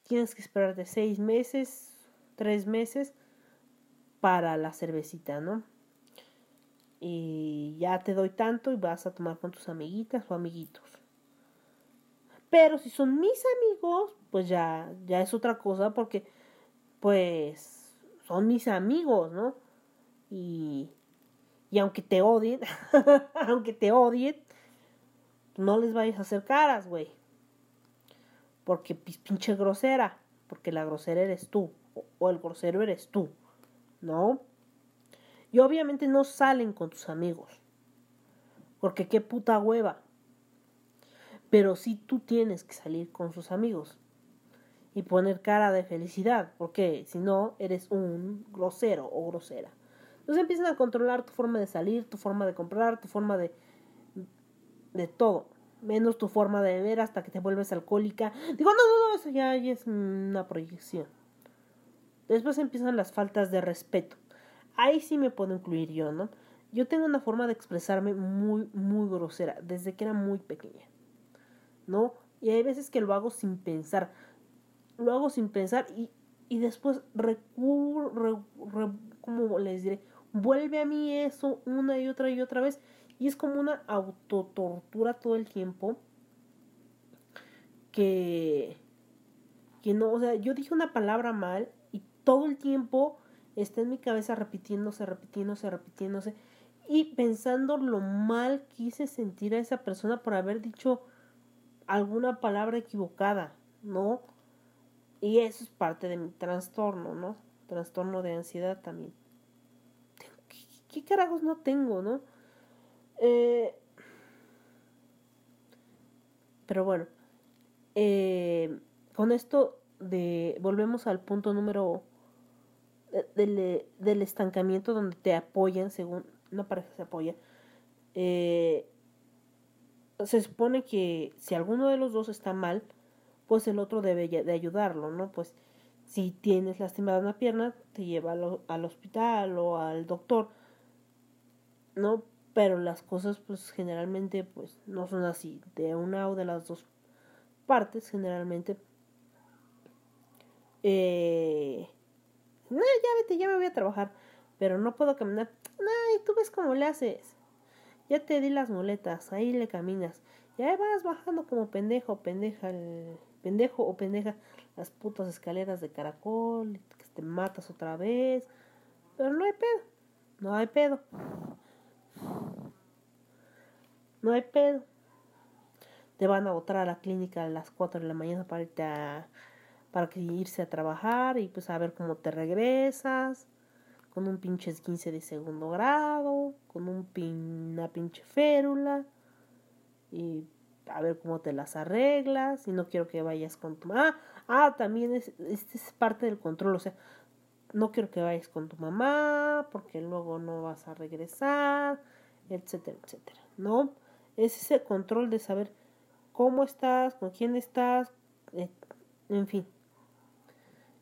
Tienes que esperar de seis meses, tres meses para la cervecita, ¿no? Y ya te doy tanto y vas a tomar con tus amiguitas o amiguitos. Pero si son mis amigos, pues ya, ya es otra cosa porque, pues, son mis amigos, ¿no? Y, y aunque te odien, aunque te odien, no les vayas a hacer caras, güey. Porque pinche grosera. Porque la grosera eres tú. O, el grosero eres tú. ¿No? Y obviamente no salen con tus amigos. Porque qué puta hueva. Pero sí tú tienes que salir con sus amigos. Y poner cara de felicidad. Porque si no, eres un grosero o grosera. Entonces empiezan a controlar tu forma de salir, tu forma de comprar, tu forma de, de todo. Menos tu forma de beber hasta que te vuelves alcohólica. Digo, no, no, no, eso ya, es una proyección. Después empiezan las faltas de respeto. Ahí sí me puedo incluir yo, ¿no? Yo tengo una forma de expresarme muy, muy grosera, desde que era muy pequeña. ¿No? Y hay veces que lo hago sin pensar. Lo hago sin pensar y, y después recurro, como les diré, vuelve a mí eso una y otra y otra vez y es como una autotortura todo el tiempo que que no, o sea, yo dije una palabra mal y todo el tiempo está en mi cabeza repitiéndose, repitiéndose, repitiéndose y pensando lo mal que hice sentir a esa persona por haber dicho alguna palabra equivocada, ¿no? Y eso es parte de mi trastorno, ¿no? Trastorno de ansiedad también. ¿Qué, carajos no tengo, no? Eh, pero bueno, eh, con esto de volvemos al punto número del, del estancamiento donde te apoyan según una pareja se apoya eh, se supone que si alguno de los dos está mal pues el otro debe de ayudarlo no pues si tienes lastimada una pierna te lleva al, al hospital o al doctor no pero las cosas pues generalmente pues no son así de una o de las dos partes generalmente eh, no, ya vete, ya me voy a trabajar, pero no puedo caminar. Ay, tú ves cómo le haces. Ya te di las muletas, ahí le caminas. Ya vas bajando como pendejo, pendeja, pendejo o pendeja las putas escaleras de caracol, que te matas otra vez. Pero no hay pedo, no hay pedo. No hay pedo. Te van a botar a la clínica a las 4 de la mañana para irte a que irse a trabajar y pues a ver cómo te regresas con un pinche esguince de segundo grado, con un pin, una pinche férula y a ver cómo te las arreglas y no quiero que vayas con tu mamá. Ah, también es, este es parte del control, o sea, no quiero que vayas con tu mamá porque luego no vas a regresar, etcétera, etcétera, ¿no? Es ese control de saber cómo estás, con quién estás, eh, en fin.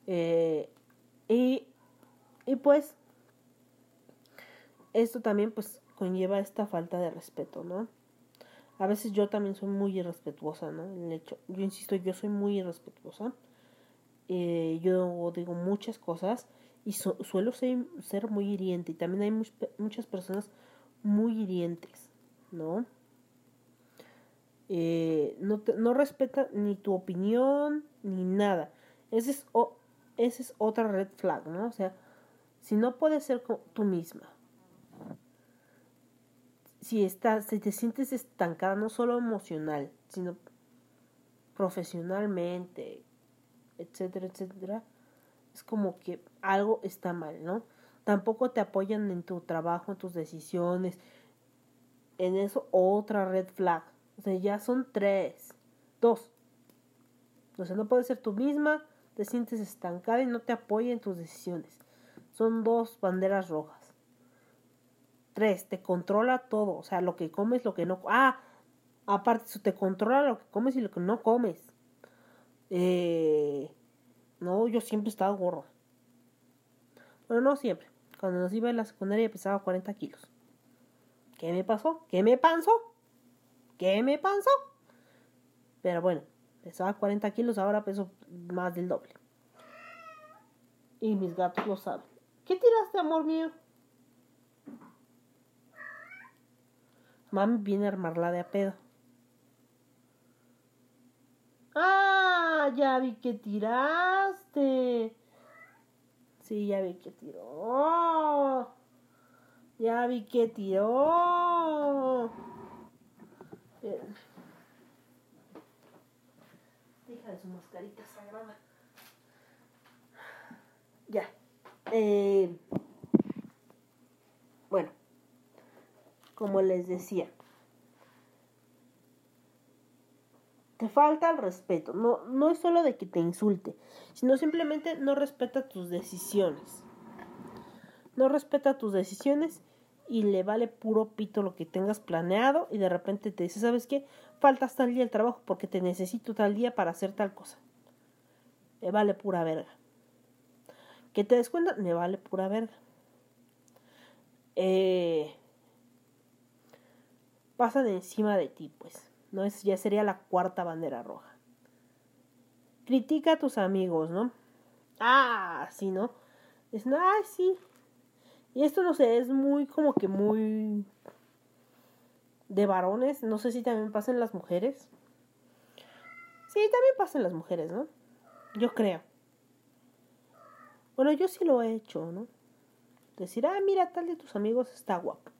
Eh, y, y pues esto también pues conlleva esta falta de respeto, ¿no? A veces yo también soy muy irrespetuosa, ¿no? El hecho, yo insisto, yo soy muy irrespetuosa. Eh, yo digo muchas cosas y suelo ser, ser, muy hiriente. Y también hay muchas personas muy hirientes, ¿no? Eh, no, te, no respeta ni tu opinión ni nada. Ese es, esa es otra red flag, ¿no? O sea, si no puedes ser tú misma, si estás, si te sientes estancada, no solo emocional, sino profesionalmente, etcétera, etcétera, es como que algo está mal, ¿no? Tampoco te apoyan en tu trabajo, en tus decisiones. En eso, otra red flag. O sea, ya son tres. Dos. O sea, no puedes ser tú misma, te sientes estancada y no te apoya en tus decisiones. Son dos banderas rojas. Tres, te controla todo, o sea, lo que comes, lo que no... Ah, aparte, te controla lo que comes y lo que no comes. Eh, no, yo siempre estaba gorro. Bueno, no siempre. Cuando nos iba a la secundaria pesaba 40 kilos. ¿Qué me pasó? ¿Qué me pasó? ¿Qué me pasó? Pero bueno, Pesaba 40 kilos, ahora peso más del doble. Y mis gatos lo saben. ¿Qué tiraste, amor mío? Mami viene a armarla de a pedo. Ah, ya vi que tiraste. Sí, ya vi que tiró. Ya vi que tiró. de su mascarita sagrada. Ya. Eh, bueno, como les decía, te falta el respeto. No, no es solo de que te insulte, sino simplemente no respeta tus decisiones. No respeta tus decisiones y le vale puro pito lo que tengas planeado y de repente te dice, ¿sabes qué? Faltas tal día el trabajo porque te necesito tal día para hacer tal cosa. Me vale pura verga. Que te des cuenta, me vale pura verga. Eh, pasa de encima de ti, pues. No es, ya sería la cuarta bandera roja. Critica a tus amigos, ¿no? Ah, sí, ¿no? Es, ah, sí, y esto no sé, es muy como que muy de varones. No sé si también pasa las mujeres. Sí, también pasa en las mujeres, ¿no? Yo creo. Bueno, yo sí lo he hecho, ¿no? Decir, ah, mira, tal de tus amigos está guapo.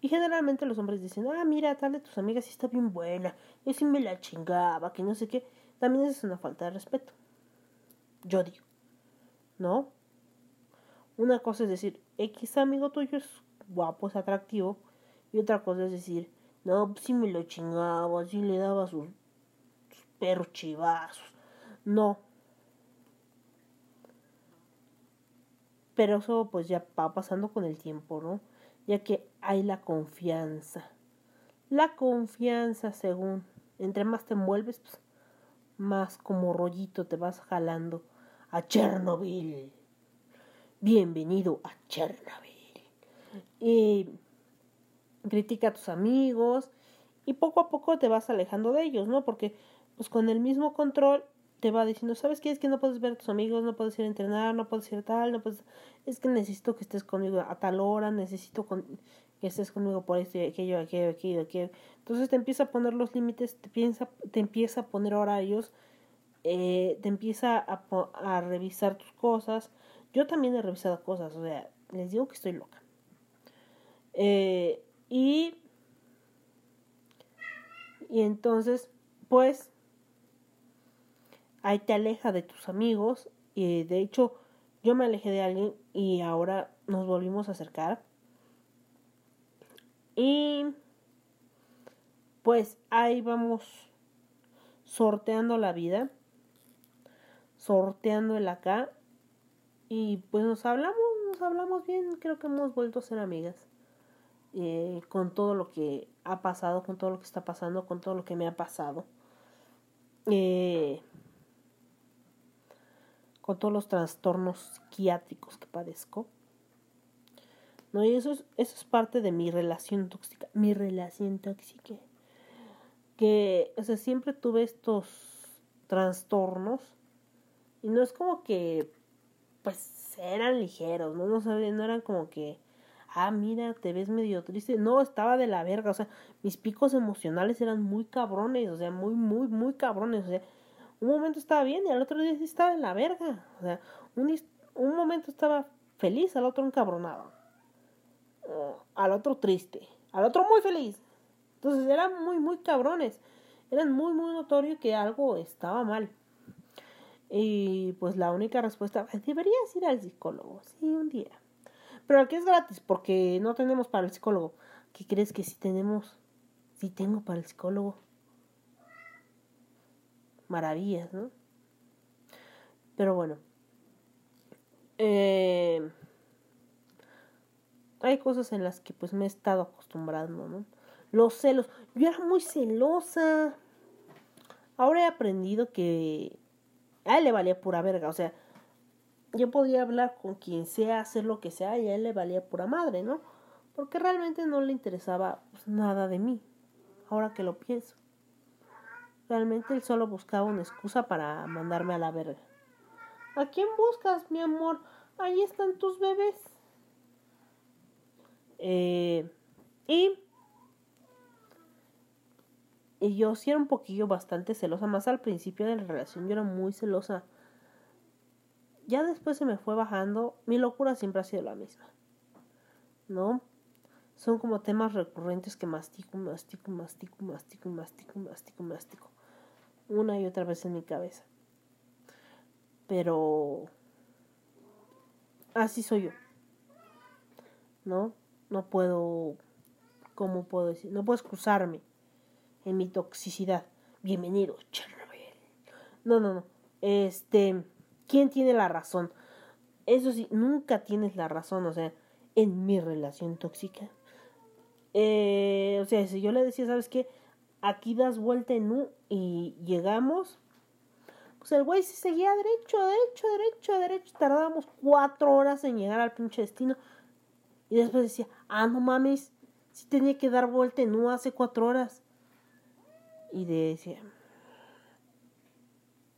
Y generalmente los hombres dicen, ah, mira, tal de tus amigas sí está bien buena. Yo sí me la chingaba, que no sé qué. También es una falta de respeto. Yo digo, ¿no? Una cosa es decir, X amigo tuyo es guapo, es atractivo. Y otra cosa es decir, no, pues sí me lo chingaba, sí le daba sus, sus perros chivazos. No. Pero eso pues ya va pasando con el tiempo, ¿no? Ya que hay la confianza. La confianza, según, entre más te envuelves, pues, más como rollito te vas jalando a Chernobyl. Bienvenido a Chernobyl. Y critica a tus amigos y poco a poco te vas alejando de ellos, ¿no? Porque pues con el mismo control te va diciendo, ¿sabes qué? Es que no puedes ver a tus amigos, no puedes ir a entrenar, no puedes ir a tal, no puedes... Es que necesito que estés conmigo a tal hora, necesito que estés conmigo por esto y aquello, aquello, aquello, aquello. Entonces te empieza a poner los límites, te, piensa, te empieza a poner horarios, eh, te empieza a, a revisar tus cosas. Yo también he revisado cosas, o sea, les digo que estoy loca. Eh, y, y entonces, pues, ahí te aleja de tus amigos. Y de hecho, yo me alejé de alguien y ahora nos volvimos a acercar. Y pues ahí vamos sorteando la vida, sorteando el acá. Y pues nos hablamos, nos hablamos bien, creo que hemos vuelto a ser amigas. Eh, con todo lo que ha pasado, con todo lo que está pasando, con todo lo que me ha pasado. Eh, con todos los trastornos psiquiátricos que padezco. No, y eso es, eso es parte de mi relación tóxica. Mi relación tóxica. Que, o sea, siempre tuve estos trastornos. Y no es como que, pues, eran ligeros, ¿no? No, sabía, no eran como que, ah, mira, te ves medio triste. No, estaba de la verga. O sea, mis picos emocionales eran muy cabrones. O sea, muy, muy, muy cabrones. O sea, un momento estaba bien y al otro día sí estaba en la verga. O sea, un, un momento estaba feliz, al otro encabronado. al otro triste, al otro muy feliz. Entonces eran muy, muy cabrones. Eran muy, muy notorio que algo estaba mal. Y pues la única respuesta, deberías ir al psicólogo, sí, un día. Pero aquí es gratis porque no tenemos para el psicólogo. ¿Qué crees que sí tenemos? Sí tengo para el psicólogo maravillas, ¿no? Pero bueno. Eh, hay cosas en las que pues me he estado acostumbrando, ¿no? Los celos. Yo era muy celosa. Ahora he aprendido que a él le valía pura verga. O sea, yo podía hablar con quien sea, hacer lo que sea, y a él le valía pura madre, ¿no? Porque realmente no le interesaba pues, nada de mí. Ahora que lo pienso. Realmente él solo buscaba una excusa para mandarme a la verga. ¿A quién buscas, mi amor? Ahí están tus bebés. Eh, y, y yo sí era un poquillo bastante celosa, más al principio de la relación yo era muy celosa. Ya después se me fue bajando, mi locura siempre ha sido la misma. ¿No? Son como temas recurrentes que mastico, mastico, mastico, mastico, mastico, mastico, mastico una y otra vez en mi cabeza. Pero así soy yo. ¿No? No puedo, ¿cómo puedo decir? No puedo excusarme en mi toxicidad. Bienvenido, Chernobyl. No, no, no. Este, ¿quién tiene la razón? Eso sí, nunca tienes la razón, o sea, en mi relación tóxica. Eh, o sea, si yo le decía, ¿sabes qué? Aquí das vuelta en U y llegamos. Pues el güey se seguía derecho, derecho, derecho, derecho. Tardábamos cuatro horas en llegar al pinche destino. Y después decía, ah, no mames, si tenía que dar vuelta en U hace cuatro horas. Y decía,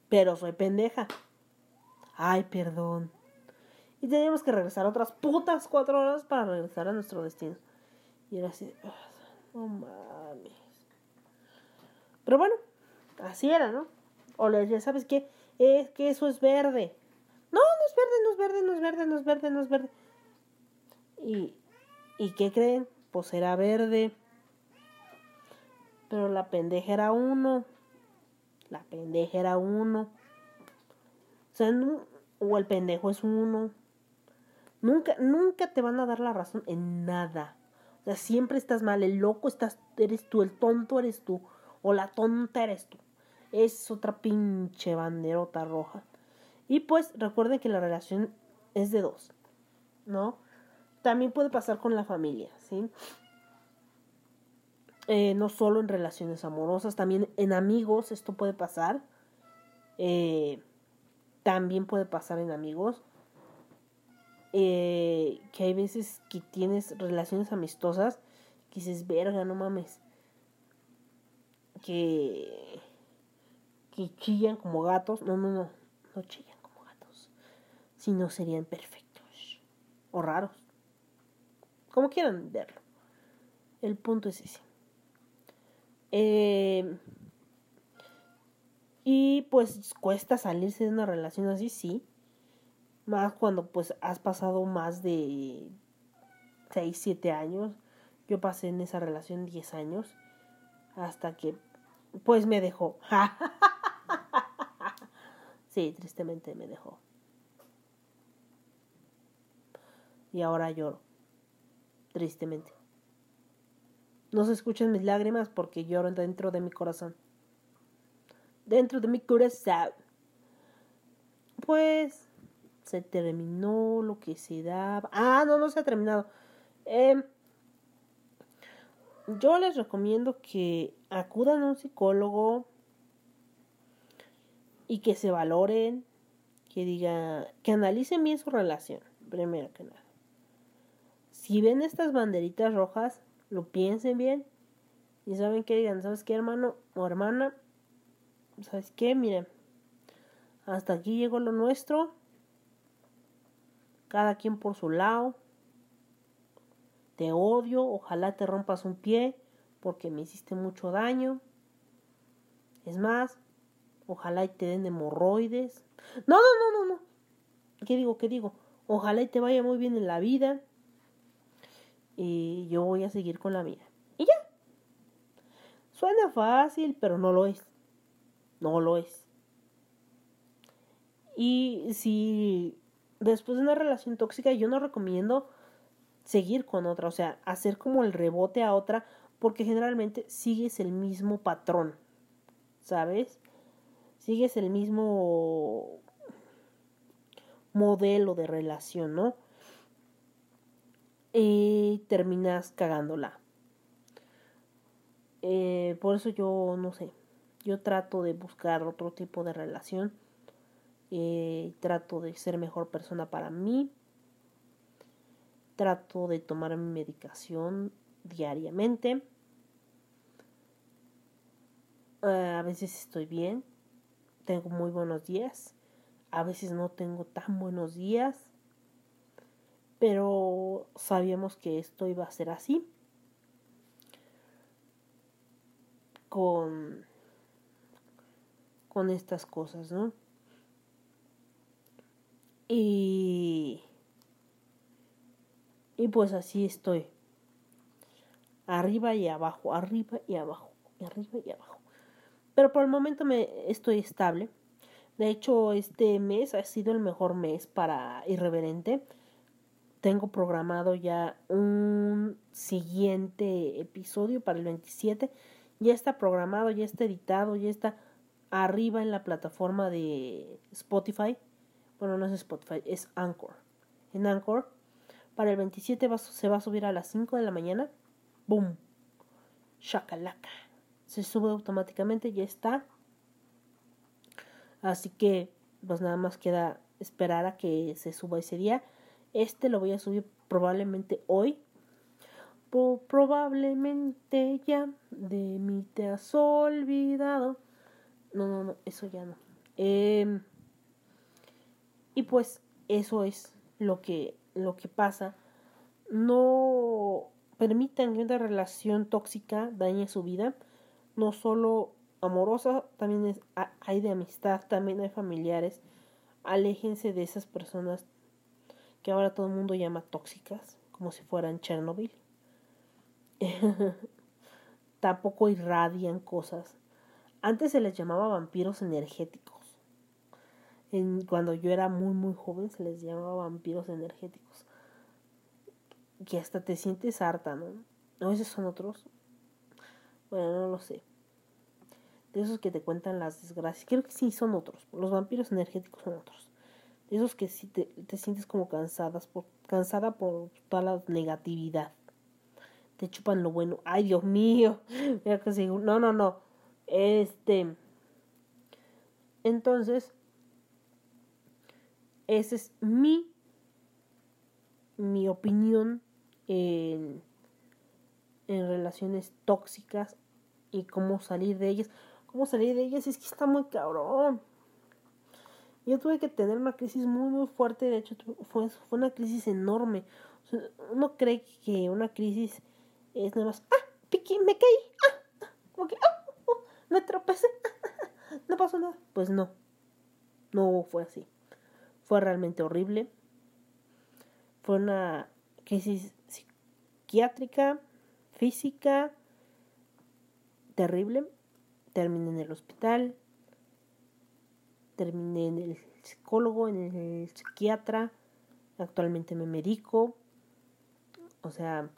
pero soy pendeja. Ay, perdón. Y teníamos que regresar otras putas cuatro horas para regresar a nuestro destino. Y era así, no mames. Pero bueno, así era, ¿no? O le decía, ¿sabes qué? Es que eso es verde. No, no es verde, no es verde, no es verde, no es verde, no es verde. ¿Y, ¿y qué creen? Pues era verde. Pero la pendeja era uno. La pendeja era uno. O sea, no- o el pendejo es uno. Nunca, nunca te van a dar la razón en nada. O sea, siempre estás mal. El loco estás, eres tú, el tonto eres tú. O la tonta eres tú. Es otra pinche banderota roja. Y pues recuerden que la relación es de dos. ¿No? También puede pasar con la familia, ¿sí? Eh, no solo en relaciones amorosas, también en amigos esto puede pasar. Eh, también puede pasar en amigos. Eh, que hay veces que tienes relaciones amistosas que dices, verga, no mames. Que, que chillan como gatos. No, no, no. No chillan como gatos. Si no serían perfectos. O raros. Como quieran verlo. El punto es ese. Eh, y pues cuesta salirse de una relación así, sí. Más cuando pues has pasado más de 6, 7 años. Yo pasé en esa relación 10 años. Hasta que pues me dejó. sí, tristemente me dejó. Y ahora lloro. Tristemente. No se escuchan mis lágrimas porque lloro dentro de mi corazón. Dentro de mi corazón. Pues se terminó lo que se daba. Ah, no, no se ha terminado. Em, yo les recomiendo que acudan a un psicólogo y que se valoren, que diga, que analicen bien su relación, primero que nada. Si ven estas banderitas rojas, lo piensen bien y saben que digan, ¿sabes qué, hermano o hermana? ¿Sabes qué? Miren, hasta aquí llegó lo nuestro. Cada quien por su lado. Te odio, ojalá te rompas un pie porque me hiciste mucho daño. Es más, ojalá y te den hemorroides. No, no, no, no, no. ¿Qué digo? ¿Qué digo? Ojalá y te vaya muy bien en la vida. Y yo voy a seguir con la mía. Y ya. Suena fácil, pero no lo es. No lo es. Y si después de una relación tóxica, yo no recomiendo seguir con otra, o sea, hacer como el rebote a otra, porque generalmente sigues el mismo patrón, ¿sabes? Sigues el mismo modelo de relación, ¿no? Y terminas cagándola. Eh, por eso yo no sé, yo trato de buscar otro tipo de relación. Eh, trato de ser mejor persona para mí. Trato de tomar mi medicación diariamente. Eh, a veces estoy bien. Tengo muy buenos días. A veces no tengo tan buenos días. Pero sabíamos que esto iba a ser así. Con, con estas cosas, ¿no? Y, y pues así estoy. Arriba y abajo, arriba y abajo, arriba y abajo. Pero por el momento me estoy estable. De hecho, este mes ha sido el mejor mes para Irreverente. Tengo programado ya un siguiente episodio para el 27. Ya está programado, ya está editado, ya está arriba en la plataforma de Spotify. Bueno, no es Spotify, es Anchor. En Anchor, para el 27 va, se va a subir a las 5 de la mañana. ¡Boom! Shakalaka. Se sube automáticamente, ya está. Así que, pues nada más queda esperar a que se suba ese día. Este lo voy a subir probablemente hoy. Pro- probablemente ya de mí te has olvidado. No, no, no, eso ya no. Eh, y pues eso es lo que, lo que pasa. No permitan que una relación tóxica dañe su vida. No solo amorosa, también es, ha- hay de amistad, también hay familiares. Aléjense de esas personas que ahora todo el mundo llama tóxicas, como si fueran Chernobyl. Tampoco irradian cosas. Antes se les llamaba vampiros energéticos. En, cuando yo era muy muy joven se les llamaba vampiros energéticos. Que hasta te sientes harta, ¿no? ¿No esos son otros? Bueno, no lo sé. De esos que te cuentan las desgracias. Creo que sí son otros. Los vampiros energéticos son otros. De esos que sí te, te sientes como cansadas por, cansada por toda la negatividad. Te chupan lo bueno. Ay, Dios mío. Mira que No, no, no. Este. Entonces. Esa es mi. Mi opinión en, en relaciones tóxicas y cómo salir de ellas. Cómo salir de ellas es que está muy cabrón. Yo tuve que tener una crisis muy muy fuerte, de hecho fue, fue una crisis enorme. O sea, uno cree que una crisis es nada más, ah, piqui, me caí, ah, ah", como que, ah, oh, me tropecé, no pasó nada. Pues no, no fue así. Fue realmente horrible. Fue una crisis psiquiátrica, física, terrible. Terminé en el hospital, terminé en el psicólogo, en el psiquiatra, actualmente me medico, o sea,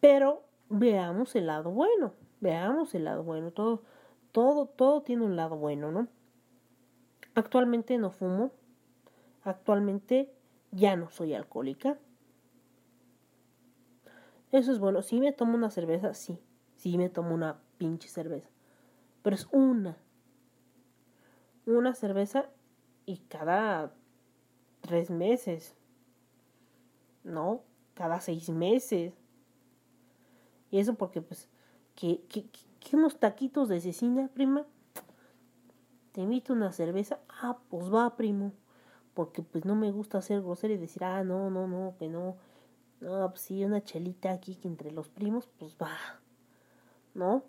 pero veamos el lado bueno, veamos el lado bueno, todo, todo, todo tiene un lado bueno, ¿no? Actualmente no fumo, actualmente ya no soy alcohólica. Eso es bueno, si me tomo una cerveza, sí, sí me tomo una pinche cerveza pero es una. Una cerveza y cada tres meses. No, cada seis meses. Y eso porque, pues, que, que, que- unos taquitos de cecina, prima. Te invito una cerveza. Ah, pues va, primo. Porque, pues, no me gusta ser grosero y decir, ah, no, no, no, que no. No, pues sí, una chelita aquí que entre los primos, pues va. ¿No?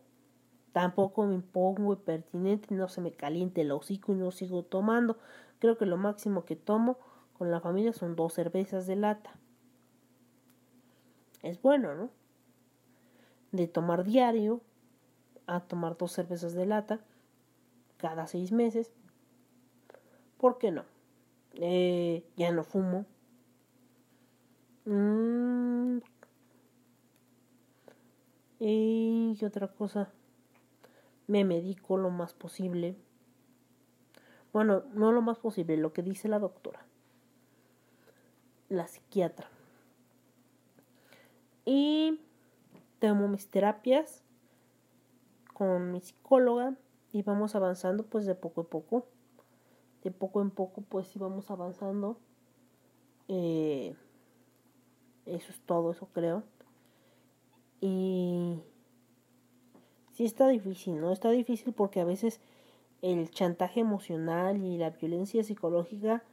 Tampoco me pongo pertinente, no se me caliente el hocico y no sigo tomando. Creo que lo máximo que tomo con la familia son dos cervezas de lata. Es bueno, ¿no? De tomar diario a tomar dos cervezas de lata cada seis meses. ¿Por qué no? Eh, ya no fumo. Mm. ¿Y otra cosa? me medico lo más posible. Bueno, no lo más posible, lo que dice la doctora, la psiquiatra. Y tomo mis terapias con mi psicóloga y vamos avanzando pues de poco a poco. De poco en poco pues íbamos avanzando. Eh, eso es todo, eso creo. Y sí está difícil, ¿no? Está difícil porque a veces el chantaje emocional y la violencia psicológica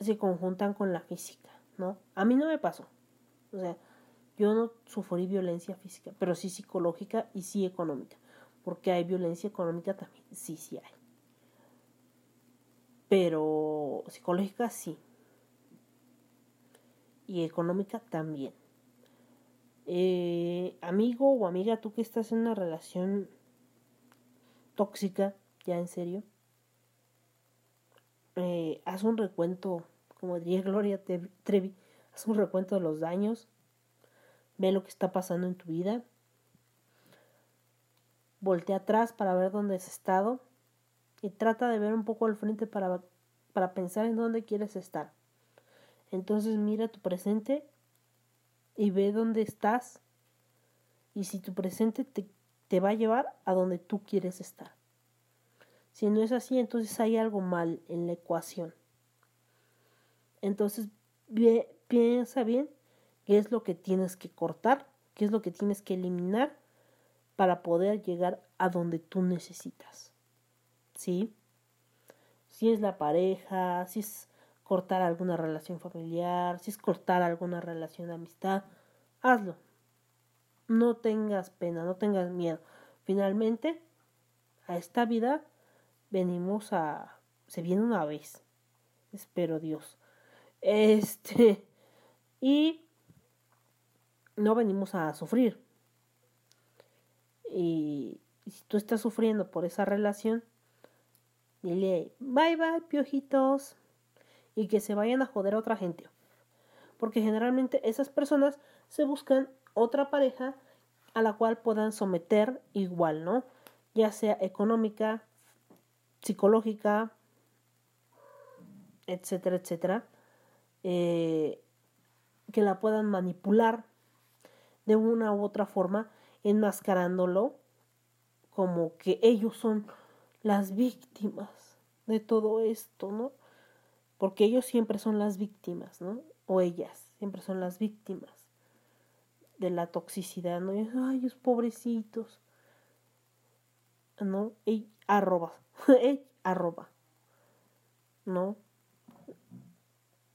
se conjuntan con la física, ¿no? A mí no me pasó. O sea, yo no sufrí violencia física, pero sí psicológica y sí económica. Porque hay violencia económica también, sí, sí hay. Pero psicológica sí. Y económica también. Eh, amigo o amiga, tú que estás en una relación tóxica, ya en serio, eh, haz un recuento, como diría Gloria Trevi, haz un recuento de los daños, ve lo que está pasando en tu vida, voltea atrás para ver dónde has estado y trata de ver un poco al frente para, para pensar en dónde quieres estar. Entonces mira tu presente y ve dónde estás y si tu presente te, te va a llevar a donde tú quieres estar. Si no es así, entonces hay algo mal en la ecuación. Entonces piensa bien qué es lo que tienes que cortar, qué es lo que tienes que eliminar para poder llegar a donde tú necesitas. ¿Sí? Si es la pareja, si es cortar alguna relación familiar, si es cortar alguna relación de amistad, hazlo. no tengas pena, no tengas miedo. Finalmente, a esta vida venimos a... Se viene una vez. Espero Dios. Este... Y no venimos a sufrir. Y, si tú estás sufriendo por esa relación, dile bye bye, piojitos. Y que se vayan a joder a otra gente. Porque generalmente esas personas se buscan otra pareja a la cual puedan someter igual, ¿no? Ya sea económica, psicológica, etcétera, etcétera. Eh, que la puedan manipular de una u otra forma, enmascarándolo como que ellos son las víctimas de todo esto, ¿no? Porque ellos siempre son las víctimas, ¿no? O ellas siempre son las víctimas de la toxicidad, ¿no? ay, los pobrecitos, ¿no? Ey, arroba, arroba, ¿no?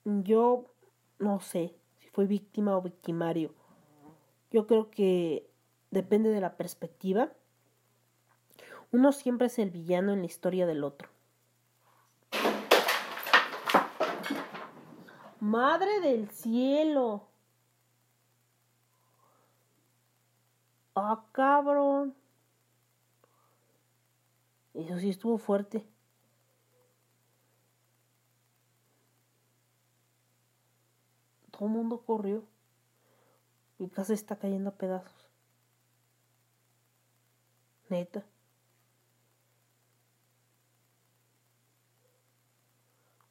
Yo no sé, fue víctima o victimario. Yo creo que depende de la perspectiva. Uno siempre es el villano en la historia del otro. Madre del cielo. Ah, cabrón. Eso sí estuvo fuerte. Todo el mundo corrió. Mi casa está cayendo a pedazos. Neta.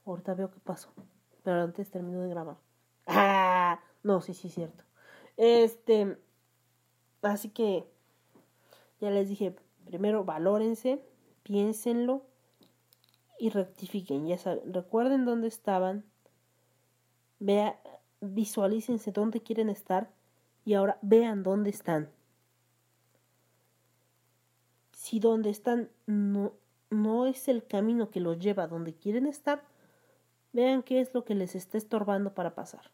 Ahorita veo qué pasó. Pero antes termino de grabar. Ah, no, sí, sí, cierto. Este. Así que. Ya les dije. Primero, valórense. Piénsenlo. Y rectifiquen. Ya saben. Recuerden dónde estaban. Vea, visualícense dónde quieren estar y ahora vean dónde están. Si donde están no, no es el camino que los lleva a donde quieren estar, vean qué es lo que les está estorbando para pasar.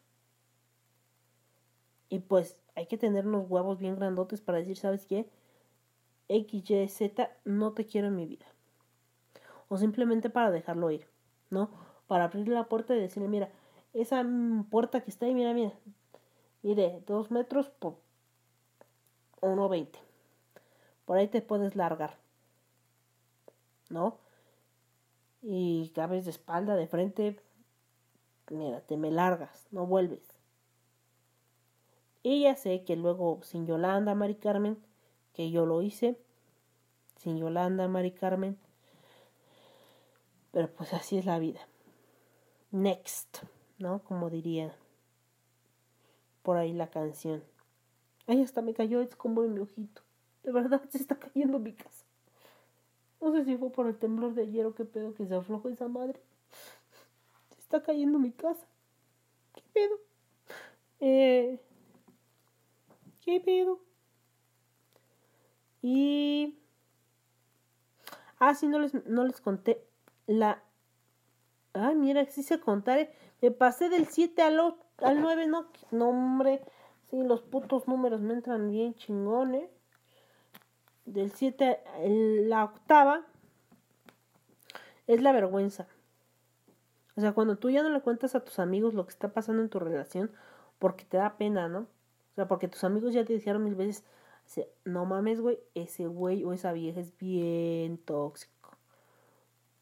Y pues hay que tener unos huevos bien grandotes para decir, ¿sabes qué? X, Y, Z, no te quiero en mi vida. O simplemente para dejarlo ir, ¿no? Para abrirle la puerta y decirle, mira, esa puerta que está ahí, mira, mira. Mire, dos metros por veinte Por ahí te puedes largar. ¿No? Y cabes de espalda, de frente. Mira, te me largas, no vuelves. Y ya sé que luego sin Yolanda, Mari Carmen, que yo lo hice, sin Yolanda, Mari Carmen. Pero pues así es la vida. Next. ¿no? Como diría por ahí la canción. Ay, hasta me cayó es como en mi ojito. De verdad se está cayendo mi casa. No sé si fue por el temblor de ayer o qué pedo que se aflojó esa madre. Se está cayendo mi casa. ¿Qué pedo? Eh, ¿Qué pedo? Y... Ah, sí, no les, no les conté. La... Ah, mira, sí se contaré. Me pasé del 7 al, al 9, no, no, hombre. Sí, los putos números me entran bien chingones. Del 7 a la octava es la vergüenza. O sea, cuando tú ya no le cuentas a tus amigos lo que está pasando en tu relación, porque te da pena, ¿no? O sea, porque tus amigos ya te dijeron mil veces, no mames, güey, ese güey o esa vieja es bien tóxico.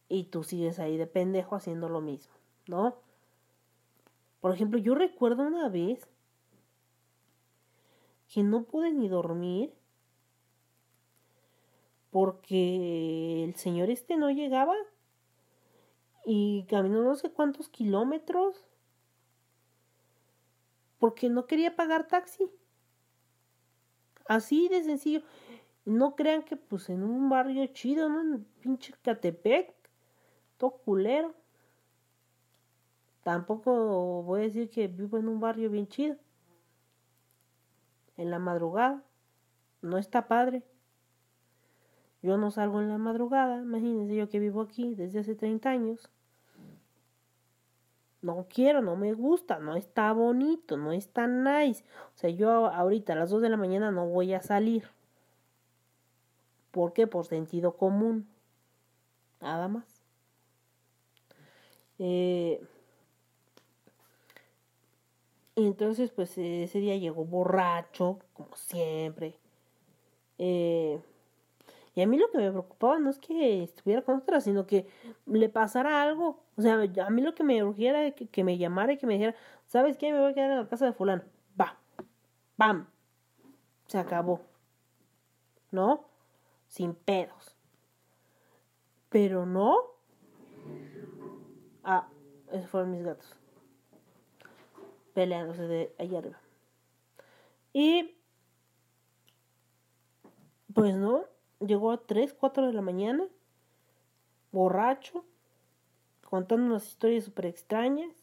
Y tú sigues ahí de pendejo haciendo lo mismo, ¿no? Por ejemplo, yo recuerdo una vez que no pude ni dormir porque el señor este no llegaba y caminó no sé cuántos kilómetros porque no quería pagar taxi. Así de sencillo. No crean que pues en un barrio chido, ¿no? En pinche Catepec, todo culero. Tampoco voy a decir que vivo en un barrio bien chido. En la madrugada. No está padre. Yo no salgo en la madrugada. Imagínense yo que vivo aquí desde hace 30 años. No quiero, no me gusta, no está bonito, no está nice. O sea, yo ahorita a las 2 de la mañana no voy a salir. ¿Por qué? Por sentido común. Nada más. Eh, y entonces, pues ese día llegó borracho, como siempre. Eh, y a mí lo que me preocupaba no es que estuviera con otra, sino que le pasara algo. O sea, a mí lo que me urgiera era que, que me llamara y que me dijera, ¿sabes qué? Me voy a quedar en la casa de fulano. Va. Bam. Se acabó. ¿No? Sin pedos. Pero no. Ah, esos fueron mis gatos. Peleándose de allá arriba. Y pues no, llegó a 3, 4 de la mañana, borracho, contando unas historias súper extrañas.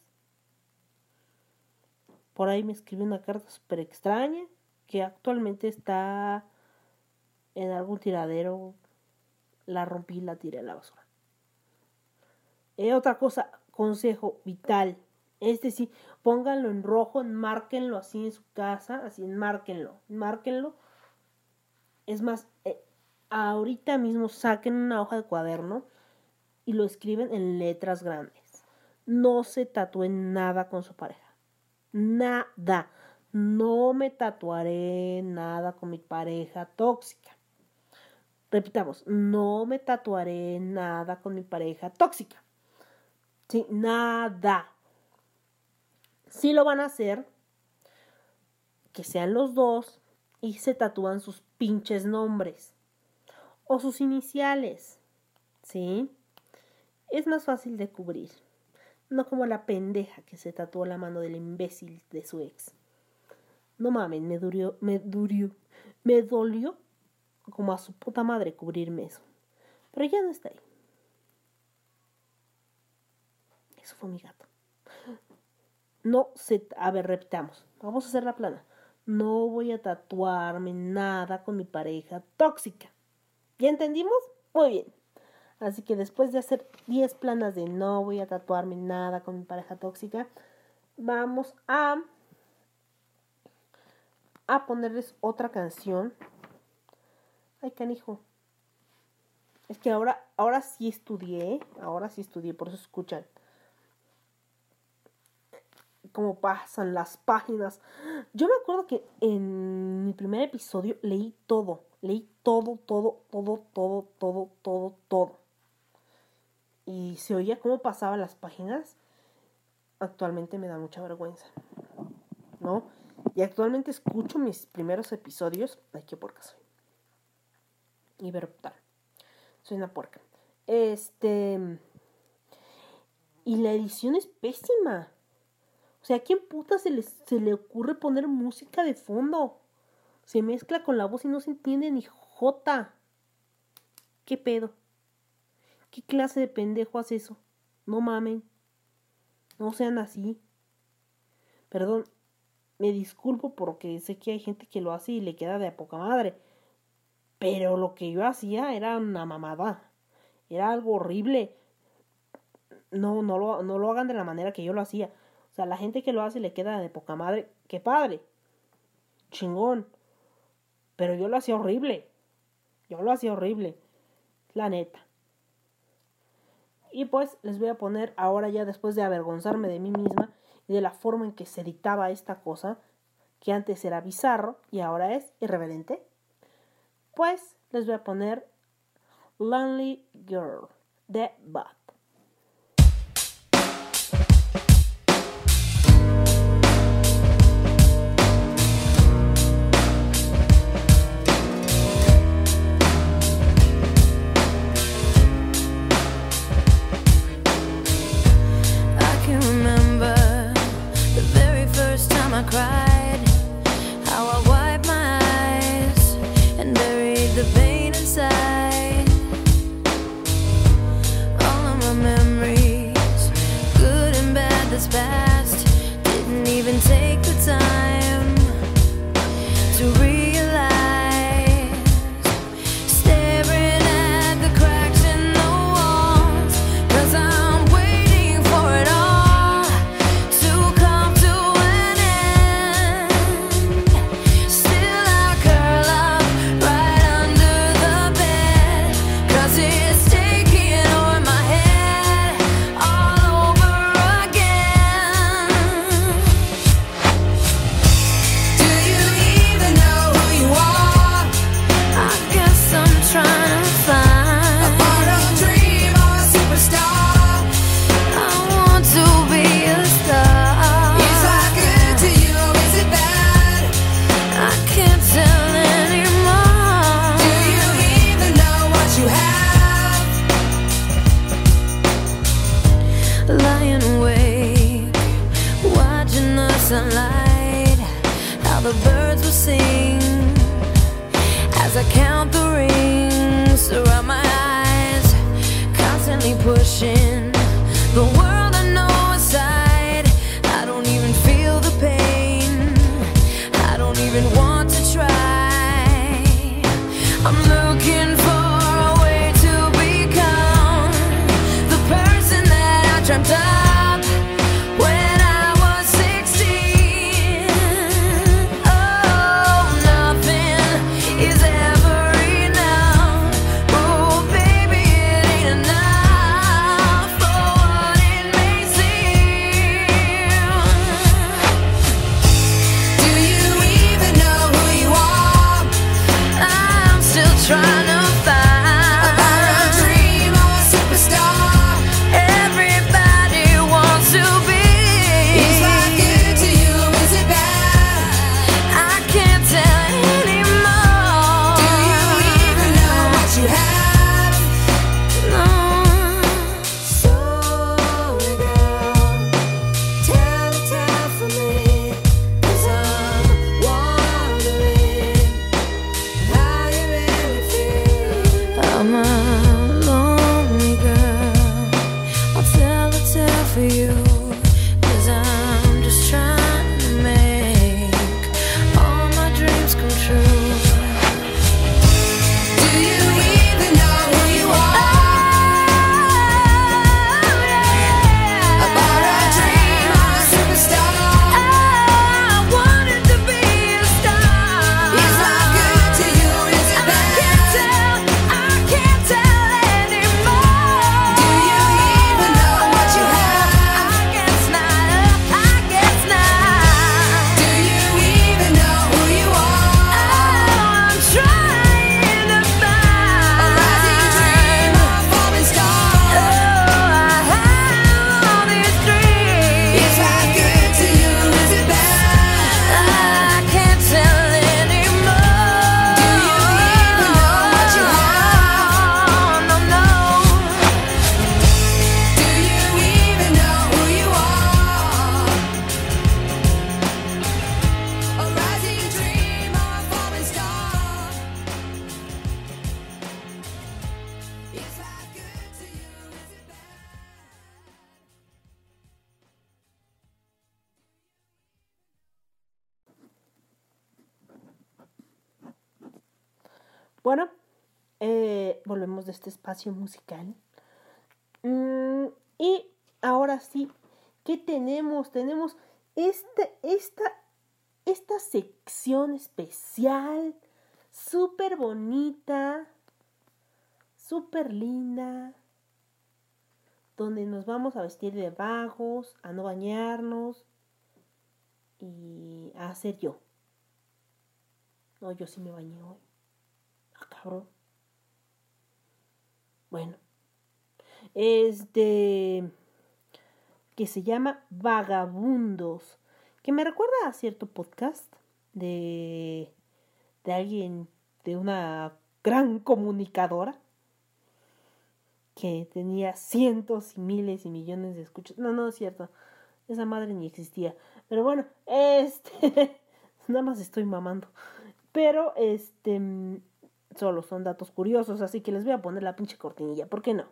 Por ahí me escribió una carta súper extraña que actualmente está en algún tiradero. La rompí la tiré a la basura. Eh, otra cosa, consejo vital. Este sí, pónganlo en rojo, márquenlo así en su casa, así, márquenlo, márquenlo. Es más, eh, ahorita mismo saquen una hoja de cuaderno y lo escriben en letras grandes. No se tatúen nada con su pareja. Nada. No me tatuaré nada con mi pareja tóxica. Repitamos, no me tatuaré nada con mi pareja tóxica. Sí, nada. Si lo van a hacer, que sean los dos y se tatúan sus pinches nombres o sus iniciales. ¿Sí? Es más fácil de cubrir. No como la pendeja que se tatuó la mano del imbécil de su ex. No mames, me durió, me durió, me dolió como a su puta madre cubrirme eso. Pero ya no está ahí. Eso fue mi gato. No se... A ver, repitamos. Vamos a hacer la plana. No voy a tatuarme nada con mi pareja tóxica. ¿Ya entendimos? Muy bien. Así que después de hacer 10 planas de no voy a tatuarme nada con mi pareja tóxica, vamos a a ponerles otra canción. Ay, canijo. Es que ahora ahora sí estudié, ahora sí estudié, por eso escuchan cómo pasan las páginas. Yo me acuerdo que en mi primer episodio leí todo, leí todo, todo, todo, todo, todo, todo, todo. Y se oía cómo pasaban las páginas. Actualmente me da mucha vergüenza. ¿No? Y actualmente escucho mis primeros episodios. Ay, qué porca soy. Y tal. Soy una porca. Este. Y la edición es pésima. O sea, ¿a quién puta se le, se le ocurre poner música de fondo? Se mezcla con la voz y no se entiende ni jota. ¿Qué pedo? ¿Qué clase de pendejo hace eso? No mamen. No sean así. Perdón, me disculpo porque sé que hay gente que lo hace y le queda de poca madre. Pero lo que yo hacía era una mamada. Era algo horrible. No, no lo, no lo hagan de la manera que yo lo hacía. O sea, la gente que lo hace le queda de poca madre. ¡Qué padre! Chingón. Pero yo lo hacía horrible. Yo lo hacía horrible. La neta. Y pues les voy a poner ahora ya después de avergonzarme de mí misma y de la forma en que se dictaba esta cosa, que antes era bizarro y ahora es irreverente, pues les voy a poner Lonely Girl de Bud.
All of my memories, good and bad, that's past.
Eh, volvemos de este espacio musical. Mm, y ahora sí, ¿qué tenemos? Tenemos esta, esta, esta sección especial, súper bonita, súper linda, donde nos vamos a vestir de vagos, a no bañarnos y a hacer yo. No, yo sí me bañé hoy. Ah, cabrón. Bueno. Este. Que se llama Vagabundos. Que me recuerda a cierto podcast de. de alguien. de una gran comunicadora. Que tenía cientos y miles y millones de escuchas. No, no es cierto. Esa madre ni existía. Pero bueno, este. nada más estoy mamando. Pero este. Solo son datos curiosos, así que les voy a poner la pinche cortinilla. ¿Por qué no?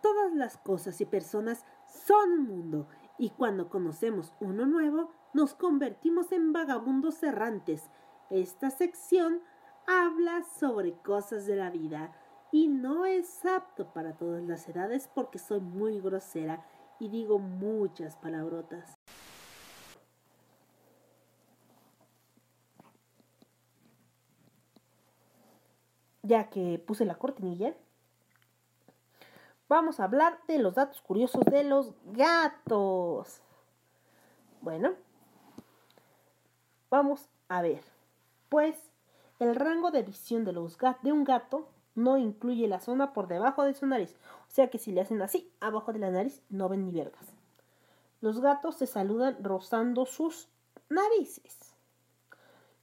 Todas las cosas y personas son un mundo y cuando conocemos uno nuevo nos convertimos en vagabundos errantes. Esta sección habla sobre cosas de la vida y no es apto para todas las edades porque soy muy grosera y digo muchas palabrotas. Ya que puse la cortinilla, vamos a hablar de los datos curiosos de los gatos. Bueno, vamos a ver. Pues el rango de visión de, los gat- de un gato no incluye la zona por debajo de su nariz. O sea que si le hacen así, abajo de la nariz, no ven ni vergas. Los gatos se saludan rozando sus narices.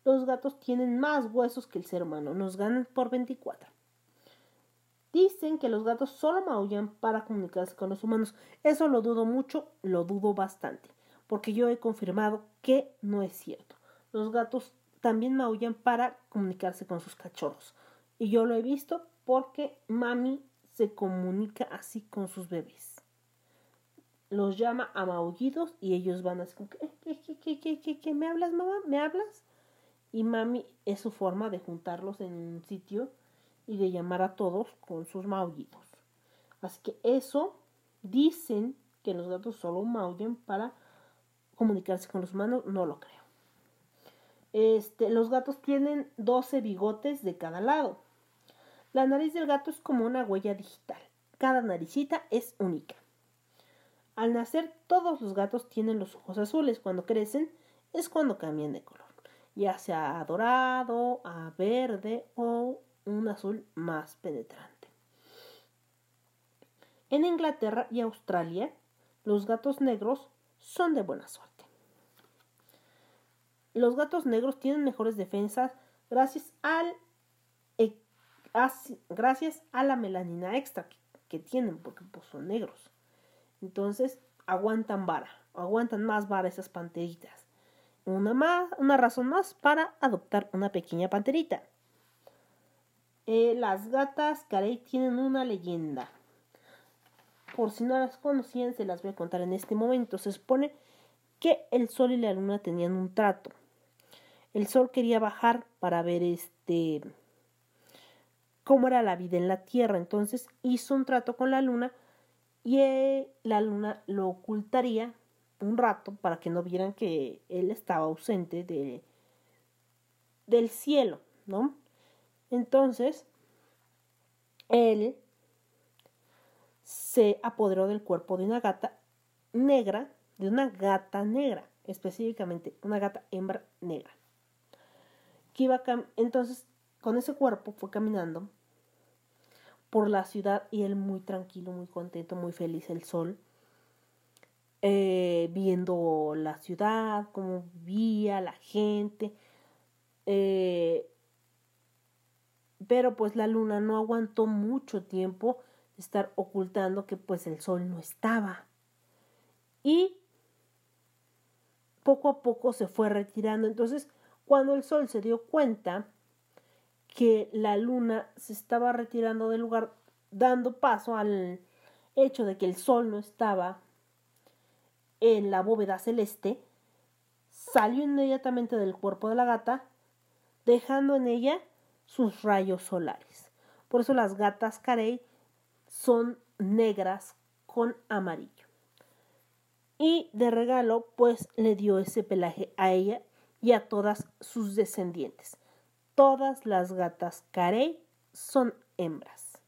Los gatos tienen más huesos que el ser humano, nos ganan por 24. Dicen que los gatos solo maullan para comunicarse con los humanos. Eso lo dudo mucho, lo dudo bastante, porque yo he confirmado que no es cierto. Los gatos también maullan para comunicarse con sus cachorros. Y yo lo he visto porque mami se comunica así con sus bebés. Los llama a maullidos y ellos van así como que, "Eh, ¿qué, qué, qué, qué, qué, qué? ¿Me hablas, mamá? ¿Me hablas? Y mami es su forma de juntarlos en un sitio y de llamar a todos con sus maullidos. Así que eso dicen que los gatos solo maullan para comunicarse con los humanos, no lo creo. Este, los gatos tienen 12 bigotes de cada lado. La nariz del gato es como una huella digital. Cada naricita es única. Al nacer, todos los gatos tienen los ojos azules. Cuando crecen, es cuando cambian de color, ya sea a dorado, a verde o un azul más penetrante. En Inglaterra y Australia, los gatos negros son de buena suerte. Los gatos negros tienen mejores defensas gracias e- a la melanina extra que, que tienen porque pues, son negros. Entonces aguantan vara, aguantan más vara esas panteritas. Una más, una razón más para adoptar una pequeña panterita. Eh, las gatas carey tienen una leyenda. Por si no las conocían, se las voy a contar en este momento. Se supone que el sol y la luna tenían un trato. El sol quería bajar para ver este cómo era la vida en la tierra. Entonces hizo un trato con la luna y eh, la luna lo ocultaría un rato para que no vieran que él estaba ausente de, del cielo, ¿no? Entonces, él se apoderó del cuerpo de una gata negra, de una gata negra, específicamente una gata hembra negra. Que iba entonces, con ese cuerpo fue caminando por la ciudad y él muy tranquilo, muy contento, muy feliz, el sol, eh, viendo la ciudad, cómo vivía la gente. eh, pero pues la luna no aguantó mucho tiempo de estar ocultando que pues el sol no estaba. Y poco a poco se fue retirando. Entonces, cuando el sol se dio cuenta que la luna se estaba retirando del lugar, dando paso al hecho de que el sol no estaba en la bóveda celeste, salió inmediatamente del cuerpo de la gata, dejando en ella sus rayos solares. Por eso las gatas carey son negras con amarillo. Y de regalo, pues le dio ese pelaje a ella y a todas sus descendientes. Todas las gatas carey son hembras.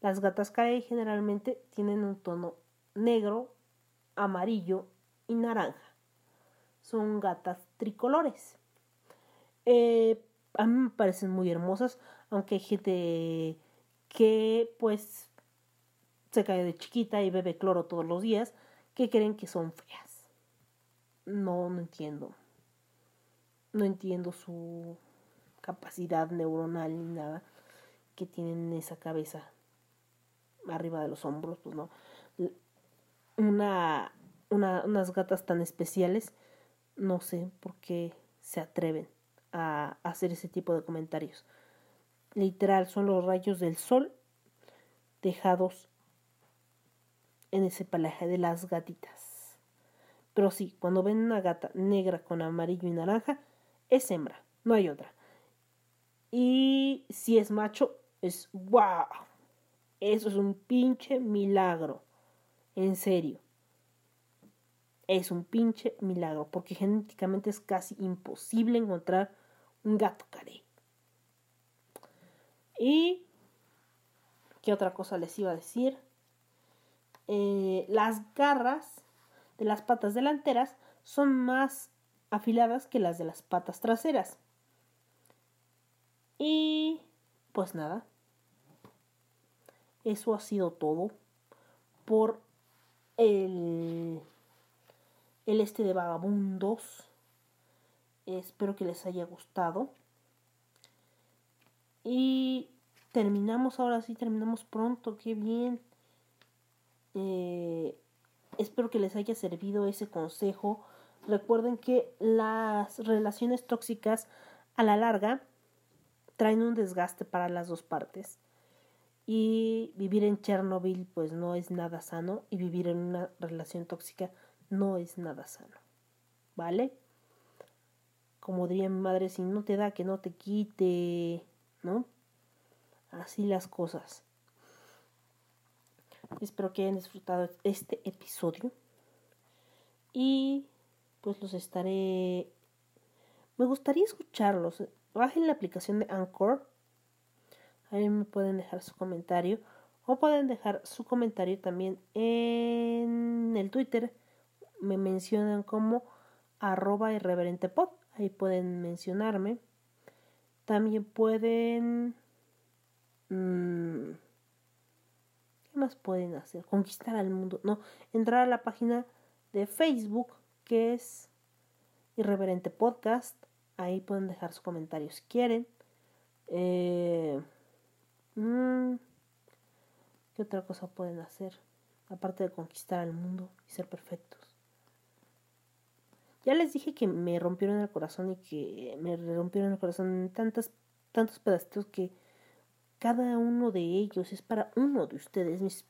Las gatas carey generalmente tienen un tono negro, amarillo y naranja. Son gatas tricolores. Eh, a mí me parecen muy hermosas, aunque hay gente que pues se cae de chiquita y bebe cloro todos los días, que creen que son feas. No, no entiendo. No entiendo su capacidad neuronal ni nada que tienen en esa cabeza arriba de los hombros, pues no. Una, una, unas gatas tan especiales, no sé por qué se atreven a hacer ese tipo de comentarios. Literal, son los rayos del sol dejados en ese pelaje de las gatitas. Pero sí, cuando ven una gata negra con amarillo y naranja, es hembra, no hay otra. Y si es macho, es wow. Eso es un pinche milagro. En serio. Es un pinche milagro, porque genéticamente es casi imposible encontrar un gato carey. Y, ¿qué otra cosa les iba a decir? Eh, las garras de las patas delanteras son más afiladas que las de las patas traseras. Y, pues nada. Eso ha sido todo por el, el este de vagabundos. Espero que les haya gustado. Y terminamos ahora sí, terminamos pronto, qué bien. Eh, espero que les haya servido ese consejo. Recuerden que las relaciones tóxicas a la larga traen un desgaste para las dos partes. Y vivir en Chernobyl pues no es nada sano y vivir en una relación tóxica no es nada sano. ¿Vale? Como diría mi madre, si no te da que no te quite, ¿no? Así las cosas. Espero que hayan disfrutado este episodio. Y pues los estaré... Me gustaría escucharlos. Bajen la aplicación de Anchor. Ahí me pueden dejar su comentario. O pueden dejar su comentario también en el Twitter. Me mencionan como arroba irreverentepod. Ahí pueden mencionarme. También pueden... Mmm, ¿Qué más pueden hacer? Conquistar al mundo. No, entrar a la página de Facebook que es Irreverente Podcast. Ahí pueden dejar sus comentarios si quieren. Eh, mm, ¿Qué otra cosa pueden hacer? Aparte de conquistar al mundo y ser perfectos. Ya les dije que me rompieron el corazón y que me rompieron el corazón en tantas, tantos pedacitos que cada uno de ellos es para uno de ustedes, mis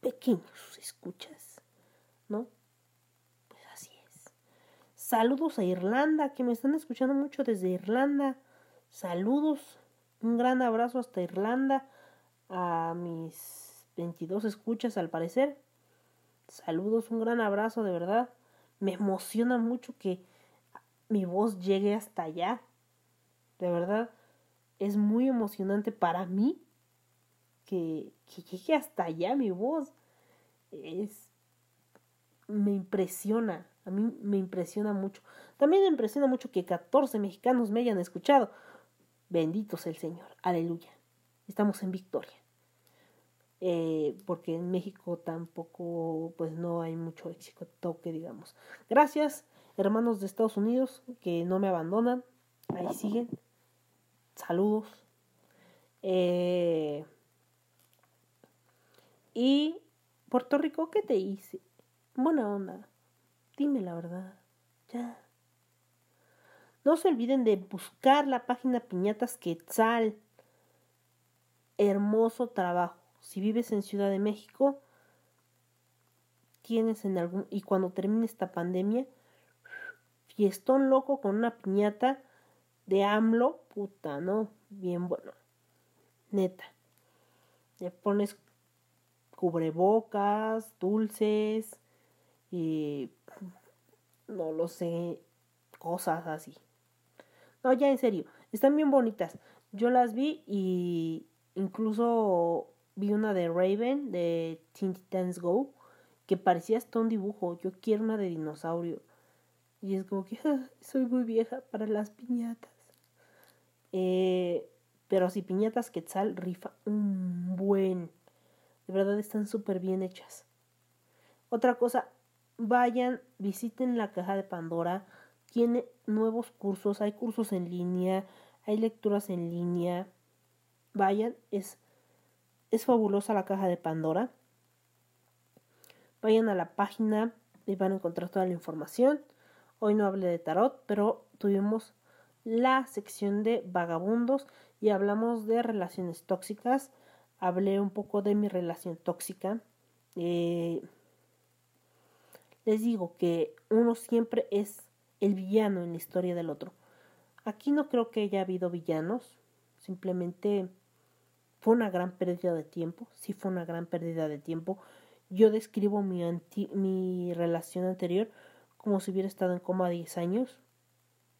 pequeños escuchas, ¿no? Pues así es. Saludos a Irlanda, que me están escuchando mucho desde Irlanda. Saludos, un gran abrazo hasta Irlanda, a mis 22 escuchas al parecer. Saludos, un gran abrazo de verdad. Me emociona mucho que mi voz llegue hasta allá. De verdad, es muy emocionante para mí que, que llegue hasta allá mi voz. Es. Me impresiona. A mí me impresiona mucho. También me impresiona mucho que 14 mexicanos me hayan escuchado. Bendito sea el Señor. Aleluya. Estamos en victoria. Eh, porque en México tampoco, pues no hay mucho éxito que digamos. Gracias, hermanos de Estados Unidos, que no me abandonan. Ahí siguen. Saludos. Eh, y Puerto Rico, ¿qué te hice? Buena onda. Dime la verdad. Ya. No se olviden de buscar la página Piñatas Quetzal. Hermoso trabajo. Si vives en Ciudad de México, tienes en algún. Y cuando termine esta pandemia, fiestón loco con una piñata de AMLO, puta, ¿no? Bien bueno. Neta. Le pones cubrebocas, dulces y no lo sé, cosas así. No, ya en serio, están bien bonitas. Yo las vi y incluso vi una de Raven de Teen Titans Go que parecía hasta un dibujo. Yo quiero una de dinosaurio. Y es como que ah, soy muy vieja para las piñatas. Eh, pero si piñatas Quetzal rifa un buen. De verdad están súper bien hechas. Otra cosa, vayan, visiten la caja de Pandora. Tiene nuevos cursos, hay cursos en línea, hay lecturas en línea. Vayan, es, es fabulosa la caja de Pandora. Vayan a la página y van a encontrar toda la información. Hoy no hablé de tarot, pero tuvimos la sección de vagabundos y hablamos de relaciones tóxicas. Hablé un poco de mi relación tóxica. Eh, les digo que uno siempre es el villano en la historia del otro. Aquí no creo que haya habido villanos. Simplemente fue una gran pérdida de tiempo. Sí fue una gran pérdida de tiempo. Yo describo mi, mi relación anterior como si hubiera estado en coma 10 años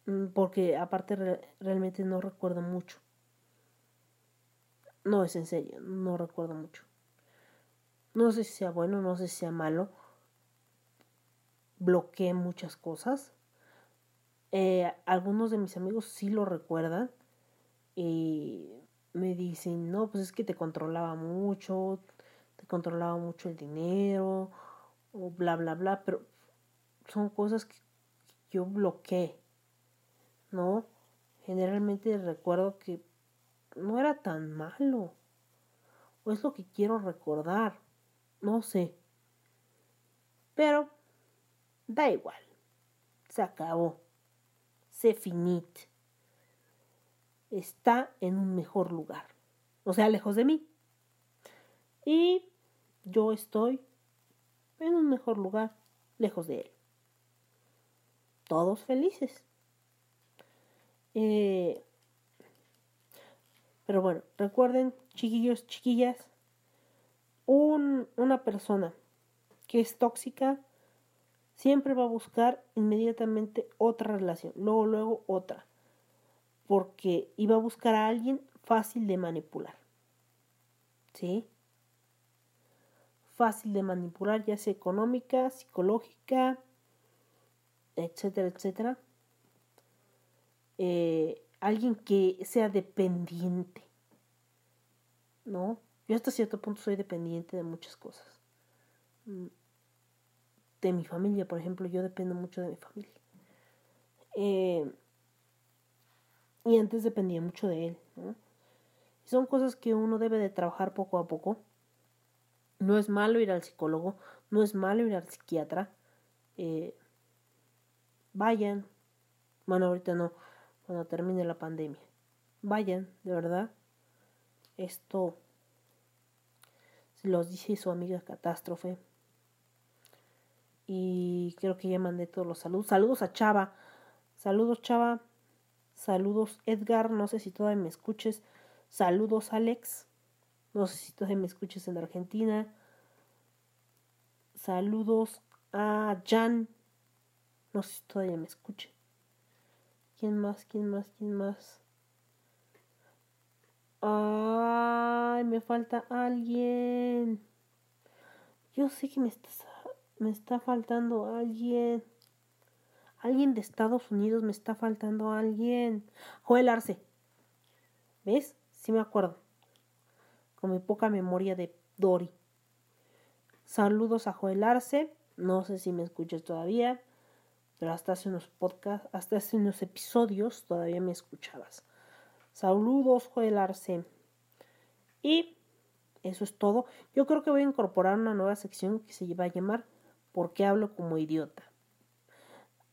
Mm, porque aparte realmente no recuerdo mucho. No es en serio, no recuerdo mucho. No sé si sea bueno, no sé si sea malo. Bloqueé muchas cosas. Eh, algunos de mis amigos sí lo recuerdan y me dicen, no, pues es que te controlaba mucho, te controlaba mucho el dinero, o bla, bla, bla, pero son cosas que yo bloqueé ¿no? Generalmente recuerdo que no era tan malo. O es lo que quiero recordar. No sé. Pero da igual. Se acabó. Se finit. Está en un mejor lugar. O sea, lejos de mí. Y yo estoy en un mejor lugar, lejos de él. Todos felices. Eh, pero bueno, recuerden, chiquillos, chiquillas, un- una persona que es tóxica siempre va a buscar inmediatamente otra relación, luego, luego otra, porque iba a buscar a alguien fácil de manipular. ¿Sí? Fácil de manipular, ya sea económica, psicológica, etcétera, etcétera. Eh, alguien que sea dependiente, ¿no? Yo hasta cierto punto soy dependiente de muchas cosas. De mi familia, por ejemplo, yo dependo mucho de mi familia. Eh, y antes dependía mucho de él, ¿no? Son cosas que uno debe de trabajar poco a poco. No es malo ir al psicólogo, no es malo ir al psiquiatra. Eh, vayan. Bueno, ahorita no, cuando termine la pandemia. Vayan, de verdad. Esto se los dice su amiga Catástrofe. Y creo que ya mandé todos los saludos. Saludos a Chava. Saludos Chava. Saludos Edgar. No sé si todavía me escuches. Saludos Alex. No sé si todavía me escuches en Argentina. Saludos a Jan. No sé si todavía me escuche. ¿Quién más? ¿Quién más? ¿Quién más? Ay, me falta alguien. Yo sé que me está, me está faltando alguien. Alguien de Estados Unidos me está faltando alguien. Joel Arce. ¿Ves? Sí me acuerdo. Con mi poca memoria de Dory. Saludos a Joel Arce. No sé si me escuchas todavía. Pero hasta hace unos podcasts, hasta hace unos episodios todavía me escuchabas. Saludos, Joel Arce. Y eso es todo. Yo creo que voy a incorporar una nueva sección que se va a llamar ¿Por qué hablo como idiota?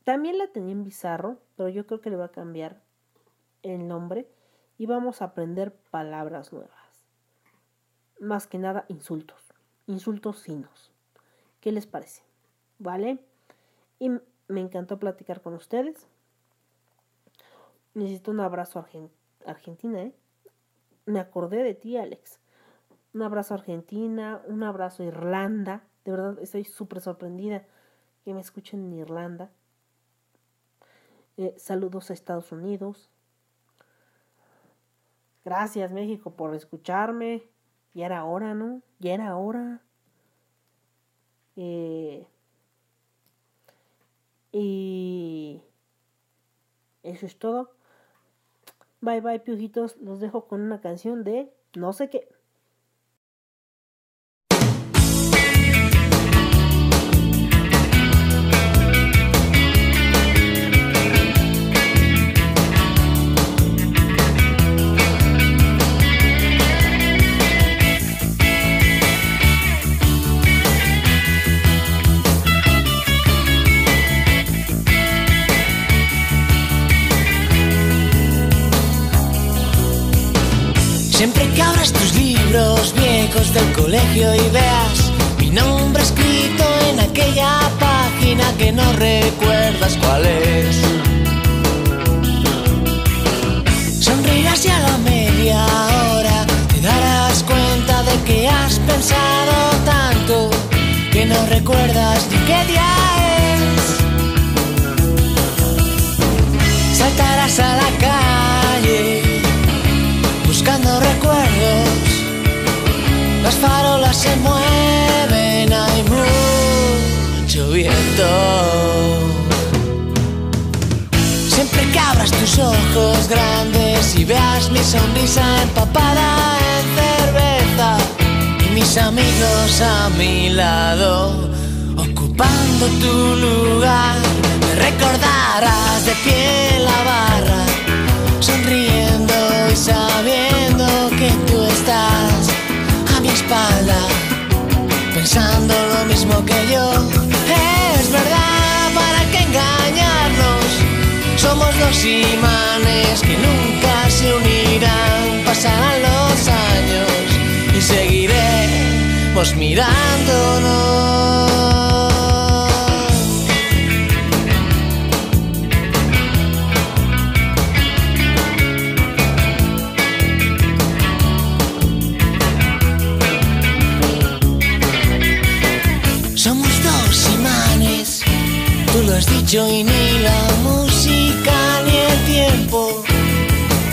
También la tenía en bizarro, pero yo creo que le va a cambiar el nombre y vamos a aprender palabras nuevas. Más que nada insultos. Insultos finos. ¿Qué les parece? ¿Vale? Y me encantó platicar con ustedes. Necesito un abrazo a Argen- Argentina, ¿eh? Me acordé de ti, Alex. Un abrazo a Argentina, un abrazo a Irlanda. De verdad, estoy súper sorprendida que me escuchen en Irlanda. Eh, saludos a Estados Unidos. Gracias, México, por escucharme. Ya era hora, ¿no? Ya era hora. Eh, y eso es todo. Bye bye, piujitos. Los dejo con una canción de no sé qué.
Tus libros viejos del colegio y veas mi nombre escrito en aquella página que no recuerdas cuál es. Sonreirás y a la media hora te darás cuenta de que has pensado tanto que no recuerdas ni qué día se mueven, hay mucho viento. Siempre que abras tus ojos grandes y veas mi sonrisa empapada en cerveza y mis amigos a mi lado, ocupando tu lugar, me recordarás de pie la barra sonriendo y sabiendo espalda, pensando lo mismo que yo. Es verdad, ¿para qué engañarnos? Somos dos imanes que nunca se unirán. Pasarán los años y seguiremos mirándonos. Dicho y ni la música ni el tiempo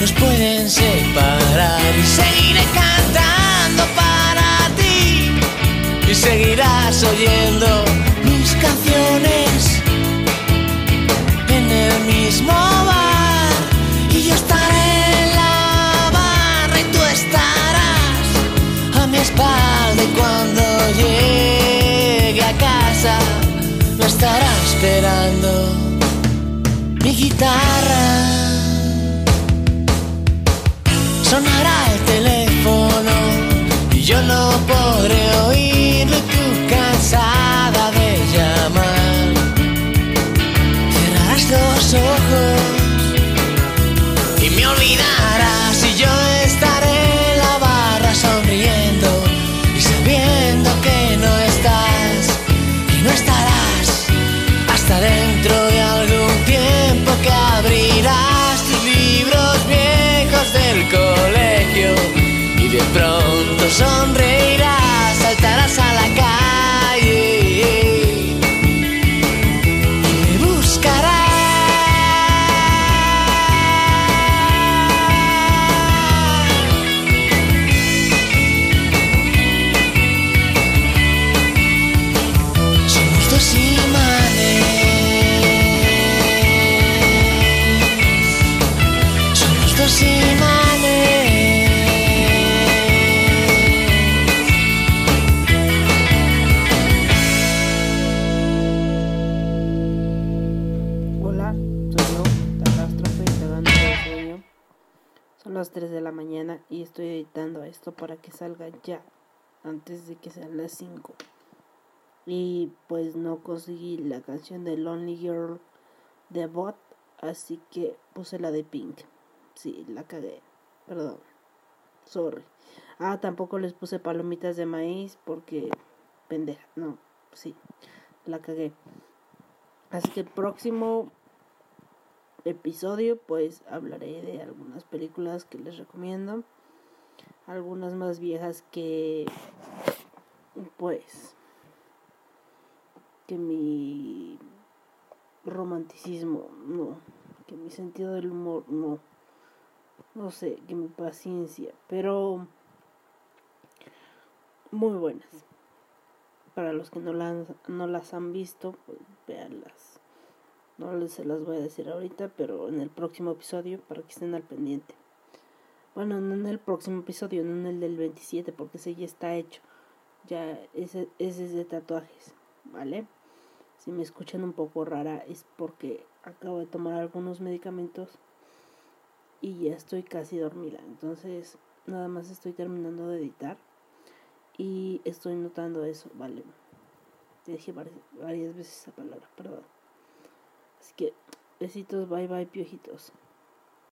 nos pueden separar. Y seguiré cantando para ti y seguirás oyendo estará esperando mi guitarra. Sonará el teléfono y yo no podré oírlo tú cansada de llamar. Cerrarás los ojos pronto sonreirás,
estoy editando esto para que salga ya, antes de que sean las 5. Y pues no conseguí la canción de Lonely Girl de Bot, así que puse la de Pink. Sí, la cagué, perdón, sorry. Ah, tampoco les puse palomitas de maíz porque pendeja, no, sí, la cagué. Así que el próximo episodio pues hablaré de algunas películas que les recomiendo. Algunas más viejas que pues que mi romanticismo no, que mi sentido del humor no. No sé, que mi paciencia, pero muy buenas. Para los que no las, no las han visto, pues véanlas. No se las voy a decir ahorita, pero en el próximo episodio para que estén al pendiente. Bueno, no en el próximo episodio, no en el del 27, porque ese ya está hecho. Ya ese, ese es de tatuajes, ¿vale? Si me escuchan un poco rara es porque acabo de tomar algunos medicamentos y ya estoy casi dormida. Entonces, nada más estoy terminando de editar y estoy notando eso, ¿vale? Te dije varias, varias veces esa palabra, perdón. Así que, besitos, bye bye, piojitos.